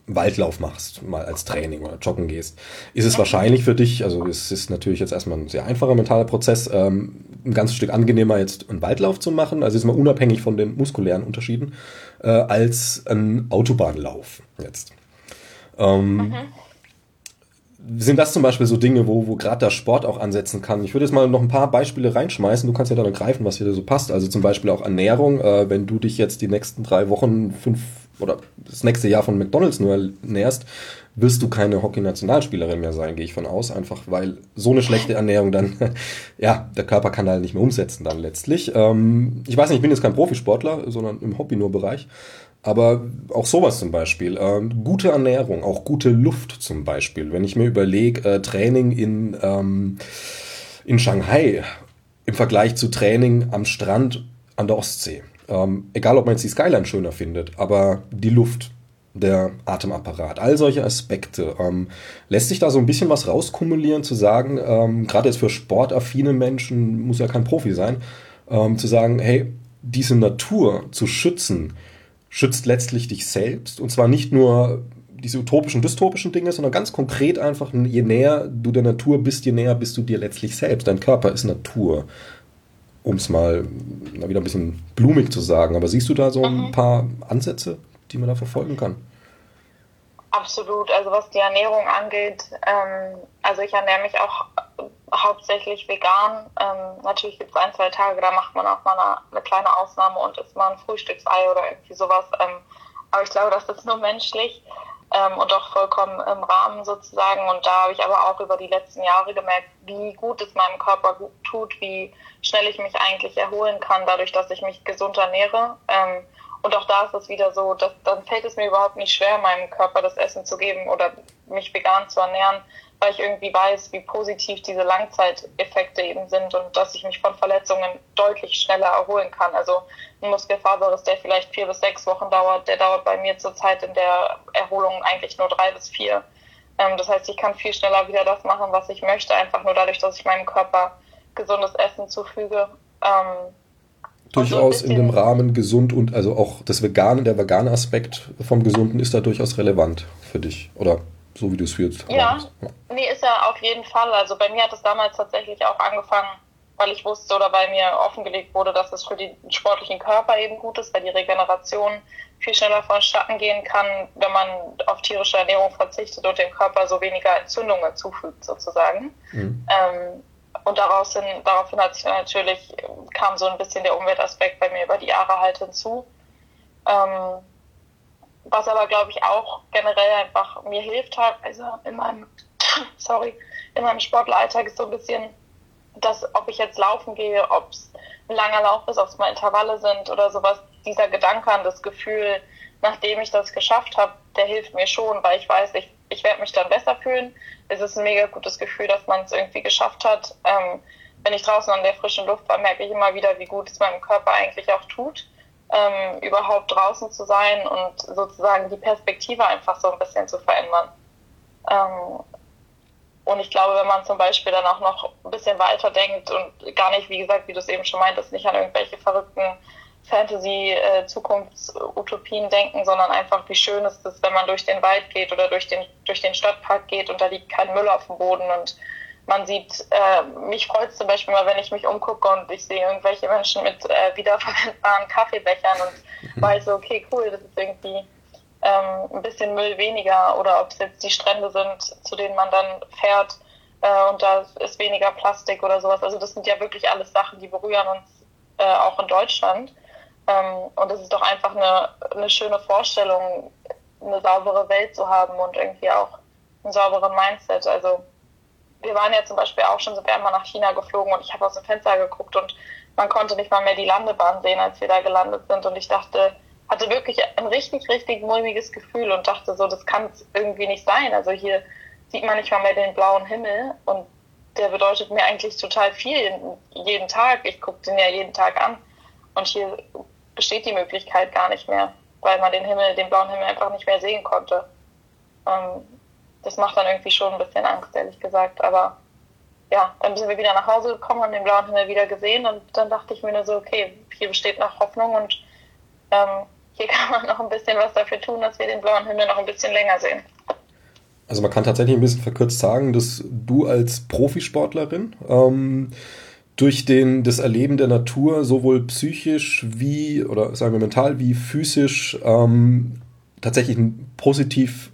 Speaker 1: Waldlauf machst, mal als Training oder joggen gehst, ist es wahrscheinlich für dich, also es ist natürlich jetzt erstmal ein sehr einfacher mentaler Prozess, ähm, ein ganzes Stück angenehmer jetzt einen Waldlauf zu machen, also ist mal unabhängig von den muskulären Unterschieden, äh, als ein Autobahnlauf jetzt. Ähm, mhm. Sind das zum Beispiel so Dinge, wo, wo gerade der Sport auch ansetzen kann? Ich würde jetzt mal noch ein paar Beispiele reinschmeißen. Du kannst ja dann greifen, was dir so passt. Also zum Beispiel auch Ernährung. Äh, wenn du dich jetzt die nächsten drei Wochen, fünf oder das nächste Jahr von McDonalds nur näherst, wirst du keine Hockey-Nationalspielerin mehr sein, gehe ich von aus. Einfach weil so eine schlechte Ernährung dann, ja, der Körper kann halt nicht mehr umsetzen dann letztlich. Ähm, ich weiß nicht, ich bin jetzt kein Profisportler, sondern im Hobby nur Bereich. Aber auch sowas zum Beispiel. Ähm, gute Ernährung, auch gute Luft zum Beispiel. Wenn ich mir überlege, äh, Training in, ähm, in Shanghai im Vergleich zu Training am Strand an der Ostsee. Ähm, egal, ob man jetzt die Skyline schöner findet, aber die Luft, der Atemapparat, all solche Aspekte. Ähm, lässt sich da so ein bisschen was rauskumulieren, zu sagen, ähm, gerade jetzt für sportaffine Menschen, muss ja kein Profi sein, ähm, zu sagen, hey, diese Natur zu schützen, schützt letztlich dich selbst. Und zwar nicht nur diese utopischen, dystopischen Dinge, sondern ganz konkret einfach, je näher du der Natur bist, je näher bist du dir letztlich selbst. Dein Körper ist Natur um es mal wieder ein bisschen blumig zu sagen. Aber siehst du da so ein mhm. paar Ansätze, die man da verfolgen kann?
Speaker 2: Absolut. Also was die Ernährung angeht, ähm, also ich ernähre mich auch hauptsächlich vegan. Ähm, natürlich gibt es ein, zwei Tage, da macht man auch mal eine, eine, kleine Ausnahme und isst mal ein Frühstücksei oder irgendwie sowas. Ähm, aber ich glaube, das ist nur menschlich ähm, und auch vollkommen im Rahmen sozusagen. Und da habe ich aber auch über die letzten Jahre gemerkt, wie gut es meinem Körper gut tut, wie schnell ich mich eigentlich erholen kann, dadurch, dass ich mich gesund ernähre. Ähm, und auch da ist es wieder so, dass dann fällt es mir überhaupt nicht schwer, meinem Körper das Essen zu geben oder mich vegan zu ernähren, weil ich irgendwie weiß, wie positiv diese Langzeiteffekte eben sind und dass ich mich von Verletzungen deutlich schneller erholen kann. Also ein Muskelfaserriss, der vielleicht vier bis sechs Wochen dauert, der dauert bei mir zurzeit in der Erholung eigentlich nur drei bis vier. Ähm, das heißt, ich kann viel schneller wieder das machen, was ich möchte, einfach nur dadurch, dass ich meinem Körper gesundes Essen zufüge. Ähm,
Speaker 1: durchaus so in dem Rahmen gesund und also auch das Vegane, der vegane Aspekt vom Gesunden ist da durchaus relevant für dich, oder? So wie du es fühlst.
Speaker 2: Ja, ja, nee, ist ja auf jeden Fall. Also bei mir hat es damals tatsächlich auch angefangen, weil ich wusste oder weil mir offengelegt wurde, dass es für den sportlichen Körper eben gut ist, weil die Regeneration viel schneller vonstatten gehen kann, wenn man auf tierische Ernährung verzichtet und dem Körper so weniger Entzündungen zufügt sozusagen. Mhm. Ähm, und daraus hin, daraufhin hat sich natürlich, kam so ein bisschen der Umweltaspekt bei mir über die Jahre halt hinzu. Ähm, was aber, glaube ich, auch generell einfach mir hilft hat, also in meinem, sorry, in meinem Sportleralltag ist so ein bisschen, dass ob ich jetzt laufen gehe, ob es ein langer Lauf ist, ob es mal Intervalle sind oder sowas, dieser Gedanke an das Gefühl, nachdem ich das geschafft habe, der hilft mir schon, weil ich weiß, ich, ich werde mich dann besser fühlen. Es ist ein mega gutes Gefühl, dass man es irgendwie geschafft hat. Ähm, wenn ich draußen an der frischen Luft war, merke ich immer wieder, wie gut es meinem Körper eigentlich auch tut ähm, überhaupt draußen zu sein und sozusagen die Perspektive einfach so ein bisschen zu verändern. Ähm, und ich glaube, wenn man zum Beispiel dann auch noch ein bisschen weiter denkt und gar nicht, wie gesagt, wie du es eben schon meintest, nicht an irgendwelche verrückten Fantasy-Zukunftsutopien denken, sondern einfach, wie schön ist es, wenn man durch den Wald geht oder durch den, durch den Stadtpark geht und da liegt kein Müll auf dem Boden und man sieht, äh, mich freut es zum Beispiel mal, wenn ich mich umgucke und ich sehe irgendwelche Menschen mit äh, wiederverwendbaren Kaffeebechern und mhm. weiß, okay, cool, das ist irgendwie ähm, ein bisschen Müll weniger oder ob es jetzt die Strände sind, zu denen man dann fährt äh, und da ist weniger Plastik oder sowas. Also das sind ja wirklich alles Sachen, die berühren uns äh, auch in Deutschland. Ähm, und es ist doch einfach eine, eine schöne Vorstellung, eine saubere Welt zu haben und irgendwie auch einen sauberen Mindset. Also wir waren ja zum Beispiel auch schon, sind wir einmal nach China geflogen und ich habe aus dem Fenster geguckt und man konnte nicht mal mehr die Landebahn sehen, als wir da gelandet sind. Und ich dachte, hatte wirklich ein richtig, richtig mulmiges Gefühl und dachte so, das kann es irgendwie nicht sein. Also hier sieht man nicht mal mehr den blauen Himmel und der bedeutet mir eigentlich total viel jeden Tag. Ich gucke den ja jeden Tag an und hier besteht die Möglichkeit gar nicht mehr, weil man den Himmel, den blauen Himmel einfach nicht mehr sehen konnte. Ähm, das macht dann irgendwie schon ein bisschen Angst, ehrlich gesagt. Aber ja, dann sind wir wieder nach Hause gekommen und den blauen Himmel wieder gesehen und dann dachte ich mir nur so, okay, hier besteht noch Hoffnung und ähm, hier kann man noch ein bisschen was dafür tun, dass wir den blauen Himmel noch ein bisschen länger sehen.
Speaker 1: Also man kann tatsächlich ein bisschen verkürzt sagen, dass du als Profisportlerin ähm, durch den, das Erleben der Natur sowohl psychisch wie, oder sagen wir mental, wie physisch ähm, tatsächlich einen positiv,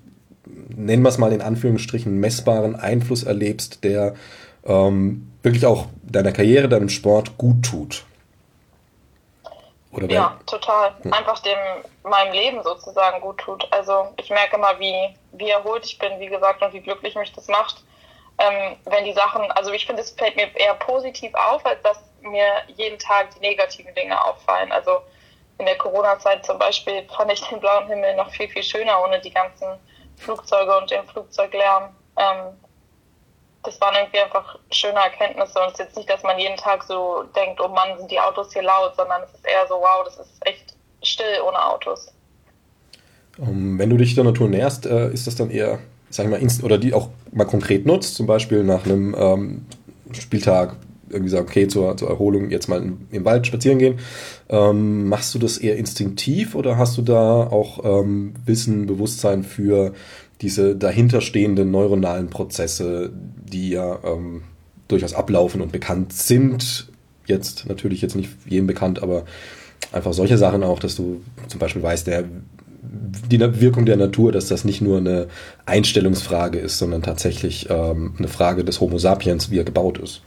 Speaker 1: nennen wir es mal in Anführungsstrichen, messbaren Einfluss erlebst, der ähm, wirklich auch deiner Karriere, deinem Sport gut tut.
Speaker 2: Oder ja, total. Hm. Einfach dem meinem Leben sozusagen gut tut. Also ich merke immer, wie, wie erholt ich bin, wie gesagt, und wie glücklich mich das macht, ähm, wenn die Sachen, also ich finde, es fällt mir eher positiv auf, als dass mir jeden Tag die negativen Dinge auffallen. Also in der Corona-Zeit zum Beispiel fand ich den blauen Himmel noch viel, viel schöner ohne die ganzen Flugzeuge und den Flugzeuglärm. Ähm, das waren irgendwie einfach schöne Erkenntnisse und es ist jetzt nicht, dass man jeden Tag so denkt, oh Mann, sind die Autos hier laut, sondern es ist eher so, wow, das ist echt still ohne Autos.
Speaker 1: Um, ähm, wenn du dich der Natur näherst, äh, ist das dann eher, sag ich mal, oder die auch mal konkret nutzt, zum Beispiel nach einem ähm, Spieltag irgendwie sagen, okay, zur, zur Erholung jetzt mal im, Wald spazieren gehen. Ähm, machst du das eher instinktiv oder hast du da auch ähm, Wissen, Bewusstsein für diese dahinterstehenden neuronalen Prozesse, die ja ähm, durchaus ablaufen und bekannt sind? Jetzt natürlich jetzt nicht jedem bekannt, aber einfach solche Sachen auch, dass du zum Beispiel weißt, der, die Wirkung der Natur, dass das nicht nur eine Einstellungsfrage ist, sondern tatsächlich ähm, eine Frage des Homo sapiens, wie er gebaut ist.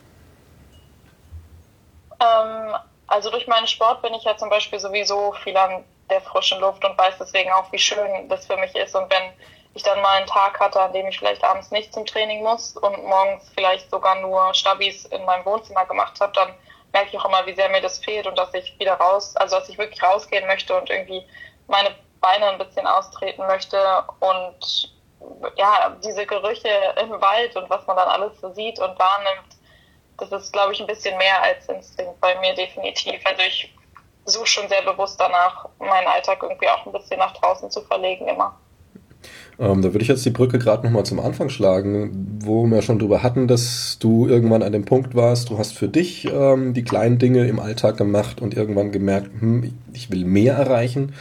Speaker 2: Ähm, also durch meinen Sport bin ich ja zum Beispiel sowieso viel an der frischen Luft und weiß deswegen auch, wie schön das für mich ist. Und wenn ich dann mal einen Tag hatte, an dem ich vielleicht abends nicht zum Training muss und morgens vielleicht sogar nur Stabis in meinem Wohnzimmer gemacht habe, dann merke ich auch immer, wie sehr mir das fehlt und dass ich wieder raus, also dass ich wirklich rausgehen möchte und irgendwie meine Beine ein bisschen austreten möchte und ja, diese Gerüche im Wald und was man dann alles so sieht und wahrnimmt, das ist, glaube ich, ein bisschen mehr als Instinkt bei mir definitiv. Also ich suche schon sehr bewusst danach, meinen Alltag irgendwie auch ein bisschen nach draußen zu verlegen immer.
Speaker 1: Ähm, da würde ich jetzt die Brücke gerade nochmal zum Anfang schlagen, wo wir schon drüber hatten, dass du irgendwann an dem Punkt warst, du hast für dich ähm, die kleinen Dinge im Alltag gemacht und irgendwann gemerkt, hm, ich will mehr erreichen.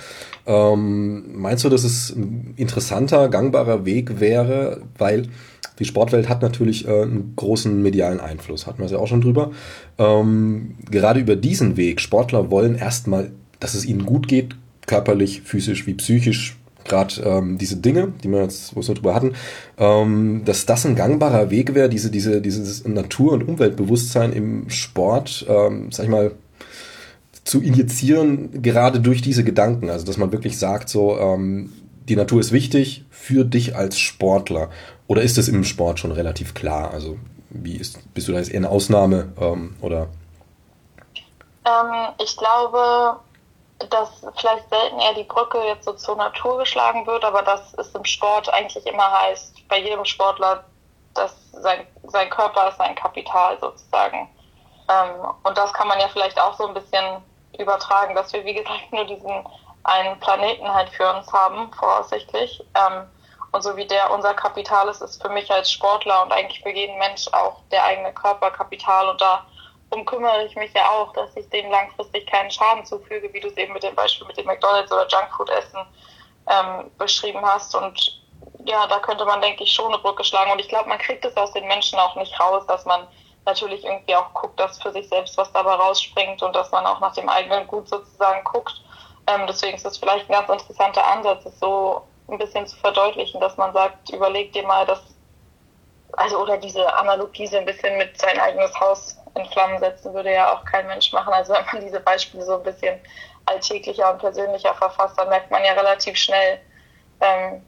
Speaker 1: Ähm, meinst du, dass es ein interessanter, gangbarer Weg wäre, weil die Sportwelt hat natürlich äh, einen großen medialen Einfluss, hatten wir es ja auch schon drüber. Ähm, gerade über diesen Weg, Sportler wollen erstmal, dass es ihnen gut geht, körperlich, physisch wie psychisch, gerade ähm, diese Dinge, die wir jetzt, wo wir drüber hatten, ähm, dass das ein gangbarer Weg wäre, diese, diese, dieses Natur- und Umweltbewusstsein im Sport, ähm, sag ich mal, zu injizieren, gerade durch diese Gedanken. Also, dass man wirklich sagt, so, ähm, die Natur ist wichtig für dich als Sportler. Oder ist das im Sport schon relativ klar? Also, wie ist, bist du da jetzt eher eine Ausnahme ähm, oder?
Speaker 2: Ähm, ich glaube, dass vielleicht selten eher die Brücke jetzt so zur Natur geschlagen wird, aber dass es im Sport eigentlich immer heißt, bei jedem Sportler, dass sein, sein Körper ist sein Kapital sozusagen. Ähm, und das kann man ja vielleicht auch so ein bisschen übertragen, dass wir, wie gesagt, nur diesen einen Planeten halt für uns haben, voraussichtlich. Ähm, und so wie der unser Kapital ist, ist für mich als Sportler und eigentlich für jeden Mensch auch der eigene Körper Kapital. Und darum kümmere ich mich ja auch, dass ich dem langfristig keinen Schaden zufüge, wie du es eben mit dem Beispiel mit dem McDonalds oder Junkfood-Essen ähm, beschrieben hast. Und ja, da könnte man, denke ich, schon eine Brücke schlagen. Und ich glaube, man kriegt es aus den Menschen auch nicht raus, dass man natürlich irgendwie auch guckt, dass für sich selbst was dabei rausspringt und dass man auch nach dem eigenen Gut sozusagen guckt. Ähm, deswegen ist das vielleicht ein ganz interessanter Ansatz, es so ein bisschen zu verdeutlichen, dass man sagt, überleg dir mal, dass, also oder diese Analogie so ein bisschen mit sein eigenes Haus in Flammen setzen würde ja auch kein Mensch machen. Also wenn man diese Beispiele so ein bisschen alltäglicher und persönlicher verfasst, dann merkt man ja relativ schnell, ähm,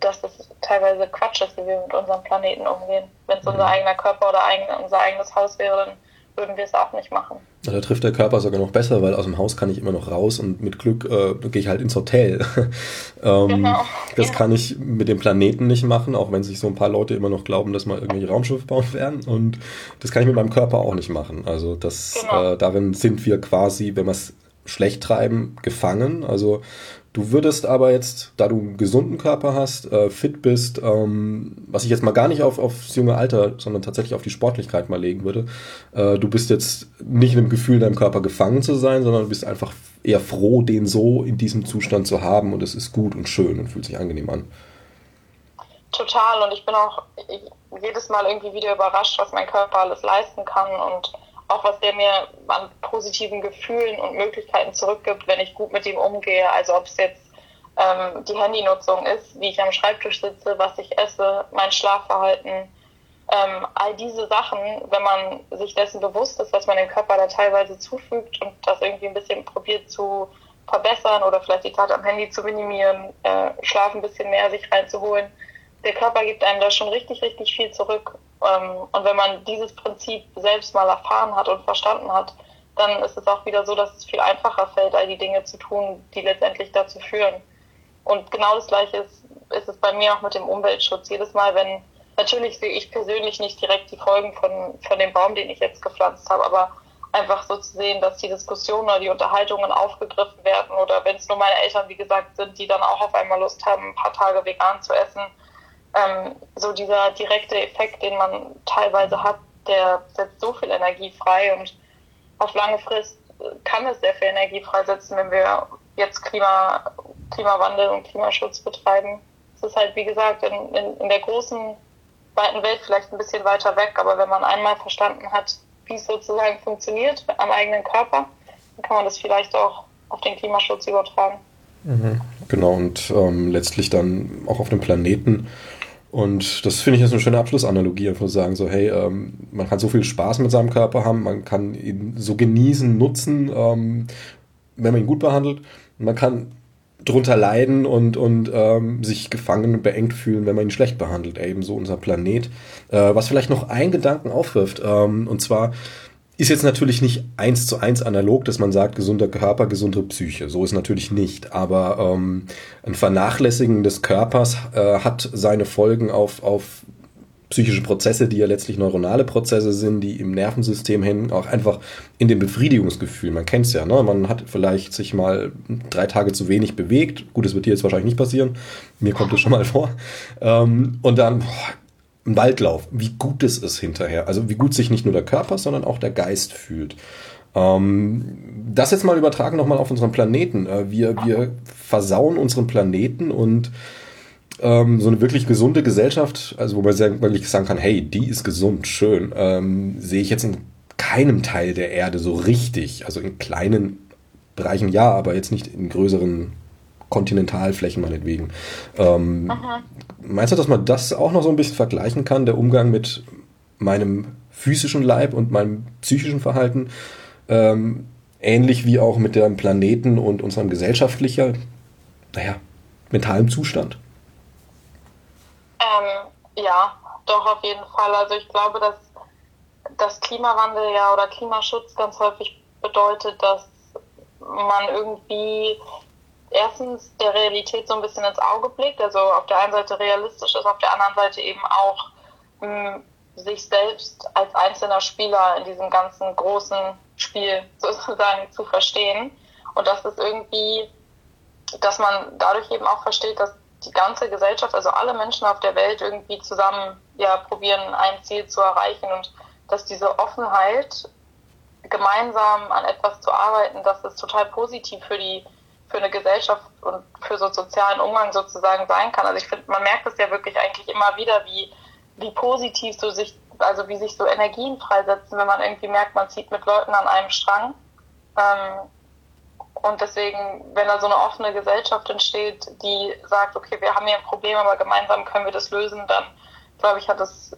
Speaker 2: dass das teilweise Quatsch ist, wie wir mit unserem Planeten umgehen. Wenn es unser mhm. eigener Körper oder eigen, unser eigenes Haus wäre, dann würden wir es auch nicht machen.
Speaker 1: Da trifft der Körper sogar noch besser, weil aus dem Haus kann ich immer noch raus und mit Glück äh, gehe ich halt ins Hotel. ähm, genau. Das ja. kann ich mit dem Planeten nicht machen, auch wenn sich so ein paar Leute immer noch glauben, dass mal irgendwelche Raumschiffe bauen werden. Und das kann ich mit meinem Körper auch nicht machen. Also das genau. äh, darin sind wir quasi, wenn wir es schlecht treiben, gefangen. Also Du würdest aber jetzt, da du einen gesunden Körper hast, äh, fit bist, ähm, was ich jetzt mal gar nicht auf, aufs junge Alter, sondern tatsächlich auf die Sportlichkeit mal legen würde, äh, du bist jetzt nicht in dem Gefühl, deinem Körper gefangen zu sein, sondern du bist einfach eher froh, den so in diesem Zustand zu haben und es ist gut und schön und fühlt sich angenehm an.
Speaker 2: Total und ich bin auch jedes Mal irgendwie wieder überrascht, was mein Körper alles leisten kann und auch was der mir an positiven Gefühlen und Möglichkeiten zurückgibt, wenn ich gut mit ihm umgehe. Also ob es jetzt ähm, die Handynutzung ist, wie ich am Schreibtisch sitze, was ich esse, mein Schlafverhalten, ähm, all diese Sachen, wenn man sich dessen bewusst ist, was man dem Körper da teilweise zufügt und das irgendwie ein bisschen probiert zu verbessern oder vielleicht die Zeit am Handy zu minimieren, äh, Schlaf ein bisschen mehr sich reinzuholen, der Körper gibt einem da schon richtig, richtig viel zurück. Ähm, und wenn man dieses Prinzip selbst mal erfahren hat und verstanden hat, dann ist es auch wieder so, dass es viel einfacher fällt, all die Dinge zu tun, die letztendlich dazu führen. Und genau das Gleiche ist, ist es bei mir auch mit dem Umweltschutz. Jedes Mal, wenn, natürlich sehe ich persönlich nicht direkt die Folgen von, von dem Baum, den ich jetzt gepflanzt habe, aber einfach so zu sehen, dass die Diskussionen oder die Unterhaltungen aufgegriffen werden oder wenn es nur meine Eltern, wie gesagt, sind, die dann auch auf einmal Lust haben, ein paar Tage vegan zu essen, ähm, so dieser direkte Effekt, den man teilweise hat, der setzt so viel Energie frei und auf lange Frist kann es sehr viel Energie freisetzen, wenn wir jetzt Klima, Klimawandel und Klimaschutz betreiben. Es ist halt, wie gesagt, in, in, in der großen, weiten Welt vielleicht ein bisschen weiter weg, aber wenn man einmal verstanden hat, wie es sozusagen funktioniert am eigenen Körper, dann kann man das vielleicht auch auf den Klimaschutz übertragen.
Speaker 1: Mhm. Genau, und ähm, letztlich dann auch auf dem Planeten und das finde ich jetzt eine schöne Abschlussanalogie, einfach zu sagen, so, hey, ähm, man kann so viel Spaß mit seinem Körper haben, man kann ihn so genießen, nutzen, ähm, wenn man ihn gut behandelt. Man kann drunter leiden und, und ähm, sich gefangen und beengt fühlen, wenn man ihn schlecht behandelt. Ebenso unser Planet. Äh, was vielleicht noch einen Gedanken aufwirft, ähm, und zwar, ist jetzt natürlich nicht eins zu eins analog, dass man sagt, gesunder Körper, gesunde Psyche. So ist natürlich nicht. Aber ähm, ein Vernachlässigen des Körpers äh, hat seine Folgen auf, auf psychische Prozesse, die ja letztlich neuronale Prozesse sind, die im Nervensystem hängen, auch einfach in dem Befriedigungsgefühl. Man kennt es ja, ne? Man hat vielleicht sich mal drei Tage zu wenig bewegt. Gut, das wird dir jetzt wahrscheinlich nicht passieren. Mir kommt es schon mal vor. Ähm, und dann, boah, ein Waldlauf, wie gut es ist hinterher. Also wie gut sich nicht nur der Körper, sondern auch der Geist fühlt. Ähm, das jetzt mal übertragen nochmal auf unseren Planeten. Äh, wir, wir versauen unseren Planeten und ähm, so eine wirklich gesunde Gesellschaft, also wo man sehr, wirklich sagen kann, hey, die ist gesund, schön, ähm, sehe ich jetzt in keinem Teil der Erde so richtig. Also in kleinen Bereichen ja, aber jetzt nicht in größeren Kontinentalflächen meinetwegen. Ähm, meinst du, dass man das auch noch so ein bisschen vergleichen kann, der Umgang mit meinem physischen Leib und meinem psychischen Verhalten? Ähm, ähnlich wie auch mit dem Planeten und unserem gesellschaftlichen, naja, mentalen Zustand?
Speaker 2: Ähm, ja, doch auf jeden Fall. Also ich glaube, dass das Klimawandel ja oder Klimaschutz ganz häufig bedeutet, dass man irgendwie erstens der Realität so ein bisschen ins Auge blickt, also auf der einen Seite realistisch ist, auf der anderen Seite eben auch mh, hm, sich selbst als einzelner Spieler in diesem ganzen großen Spiel sozusagen zu verstehen. Und das ist irgendwie, dass man dadurch eben auch versteht, dass die ganze Gesellschaft, also alle Menschen auf der Welt irgendwie zusammen ja probieren, ein Ziel zu erreichen und dass diese Offenheit, gemeinsam an etwas zu arbeiten, dass es total positiv für die für eine Gesellschaft und für so sozialen Umgang sozusagen sein kann. Also ich finde, man merkt es ja wirklich eigentlich immer wieder, wie, wie positiv so sich, also wie sich so Energien freisetzen, wenn man irgendwie merkt, man zieht mit Leuten an einem Strang. Ähm, und deswegen, wenn da so eine offene Gesellschaft entsteht, die sagt, okay, wir haben hier ein Problem, aber gemeinsam können wir das lösen, dann glaube ich, hat das,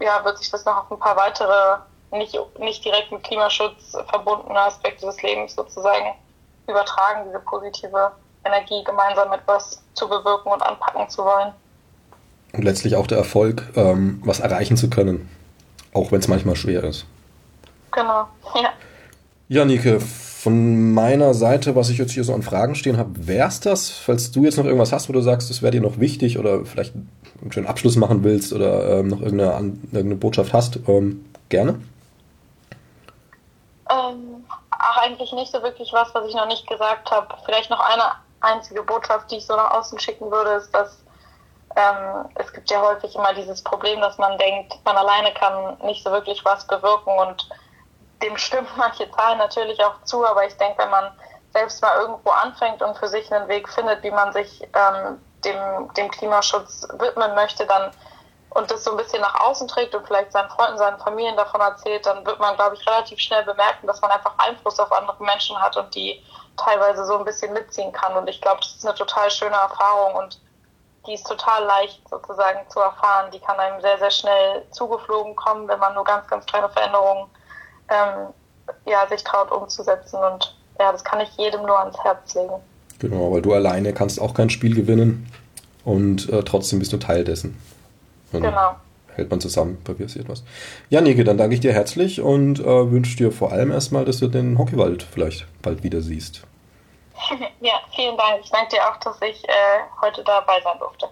Speaker 2: ja, wird sich das noch auf ein paar weitere, nicht, nicht direkt mit Klimaschutz verbundene Aspekte des Lebens sozusagen übertragen, diese positive Energie, gemeinsam etwas zu bewirken und anpacken zu wollen.
Speaker 1: Und letztlich auch der Erfolg, ähm, was erreichen zu können, auch wenn es manchmal schwer ist.
Speaker 2: Genau, ja.
Speaker 1: Ja, Nike, von meiner Seite, was ich jetzt hier so an Fragen stehen habe, wär's das? Falls du jetzt noch irgendwas hast, wo du sagst, das wäre dir noch wichtig oder vielleicht einen schönen Abschluss machen willst oder ähm, noch irgendeine, irgendeine Botschaft hast, ähm, gerne.
Speaker 2: Ähm, eigentlich nicht so wirklich was, was ich noch nicht gesagt habe. Vielleicht noch eine einzige Botschaft, die ich so nach außen schicken würde, ist, dass ähm, es gibt ja häufig immer dieses Problem, dass man denkt, man alleine kann nicht so wirklich was bewirken und dem stimmen manche Zahlen natürlich auch zu, aber ich denke, wenn man selbst mal irgendwo anfängt und für sich einen Weg findet, wie man sich ähm, dem, dem Klimaschutz widmen möchte, dann und das so ein bisschen nach außen trägt und vielleicht seinen Freunden, seinen Familien davon erzählt, dann wird man, glaube ich, relativ schnell bemerken, dass man einfach Einfluss auf andere Menschen hat und die teilweise so ein bisschen mitziehen kann. Und ich glaube, das ist eine total schöne Erfahrung und die ist total leicht sozusagen zu erfahren. Die kann einem sehr, sehr schnell zugeflogen kommen, wenn man nur ganz, ganz kleine Veränderungen ähm, ja, sich traut umzusetzen. Und ja, das kann ich jedem nur ans Herz legen.
Speaker 1: Genau, weil du alleine kannst auch kein Spiel gewinnen und äh, trotzdem bist du Teil dessen. Und genau. Hält man zusammen, passiert was. Ja, Nike, dann danke ich dir herzlich und äh, wünsche dir vor allem erstmal, dass du den Hockeywald vielleicht bald wieder siehst.
Speaker 2: ja, vielen Dank. Ich danke dir auch, dass ich äh, heute dabei sein durfte.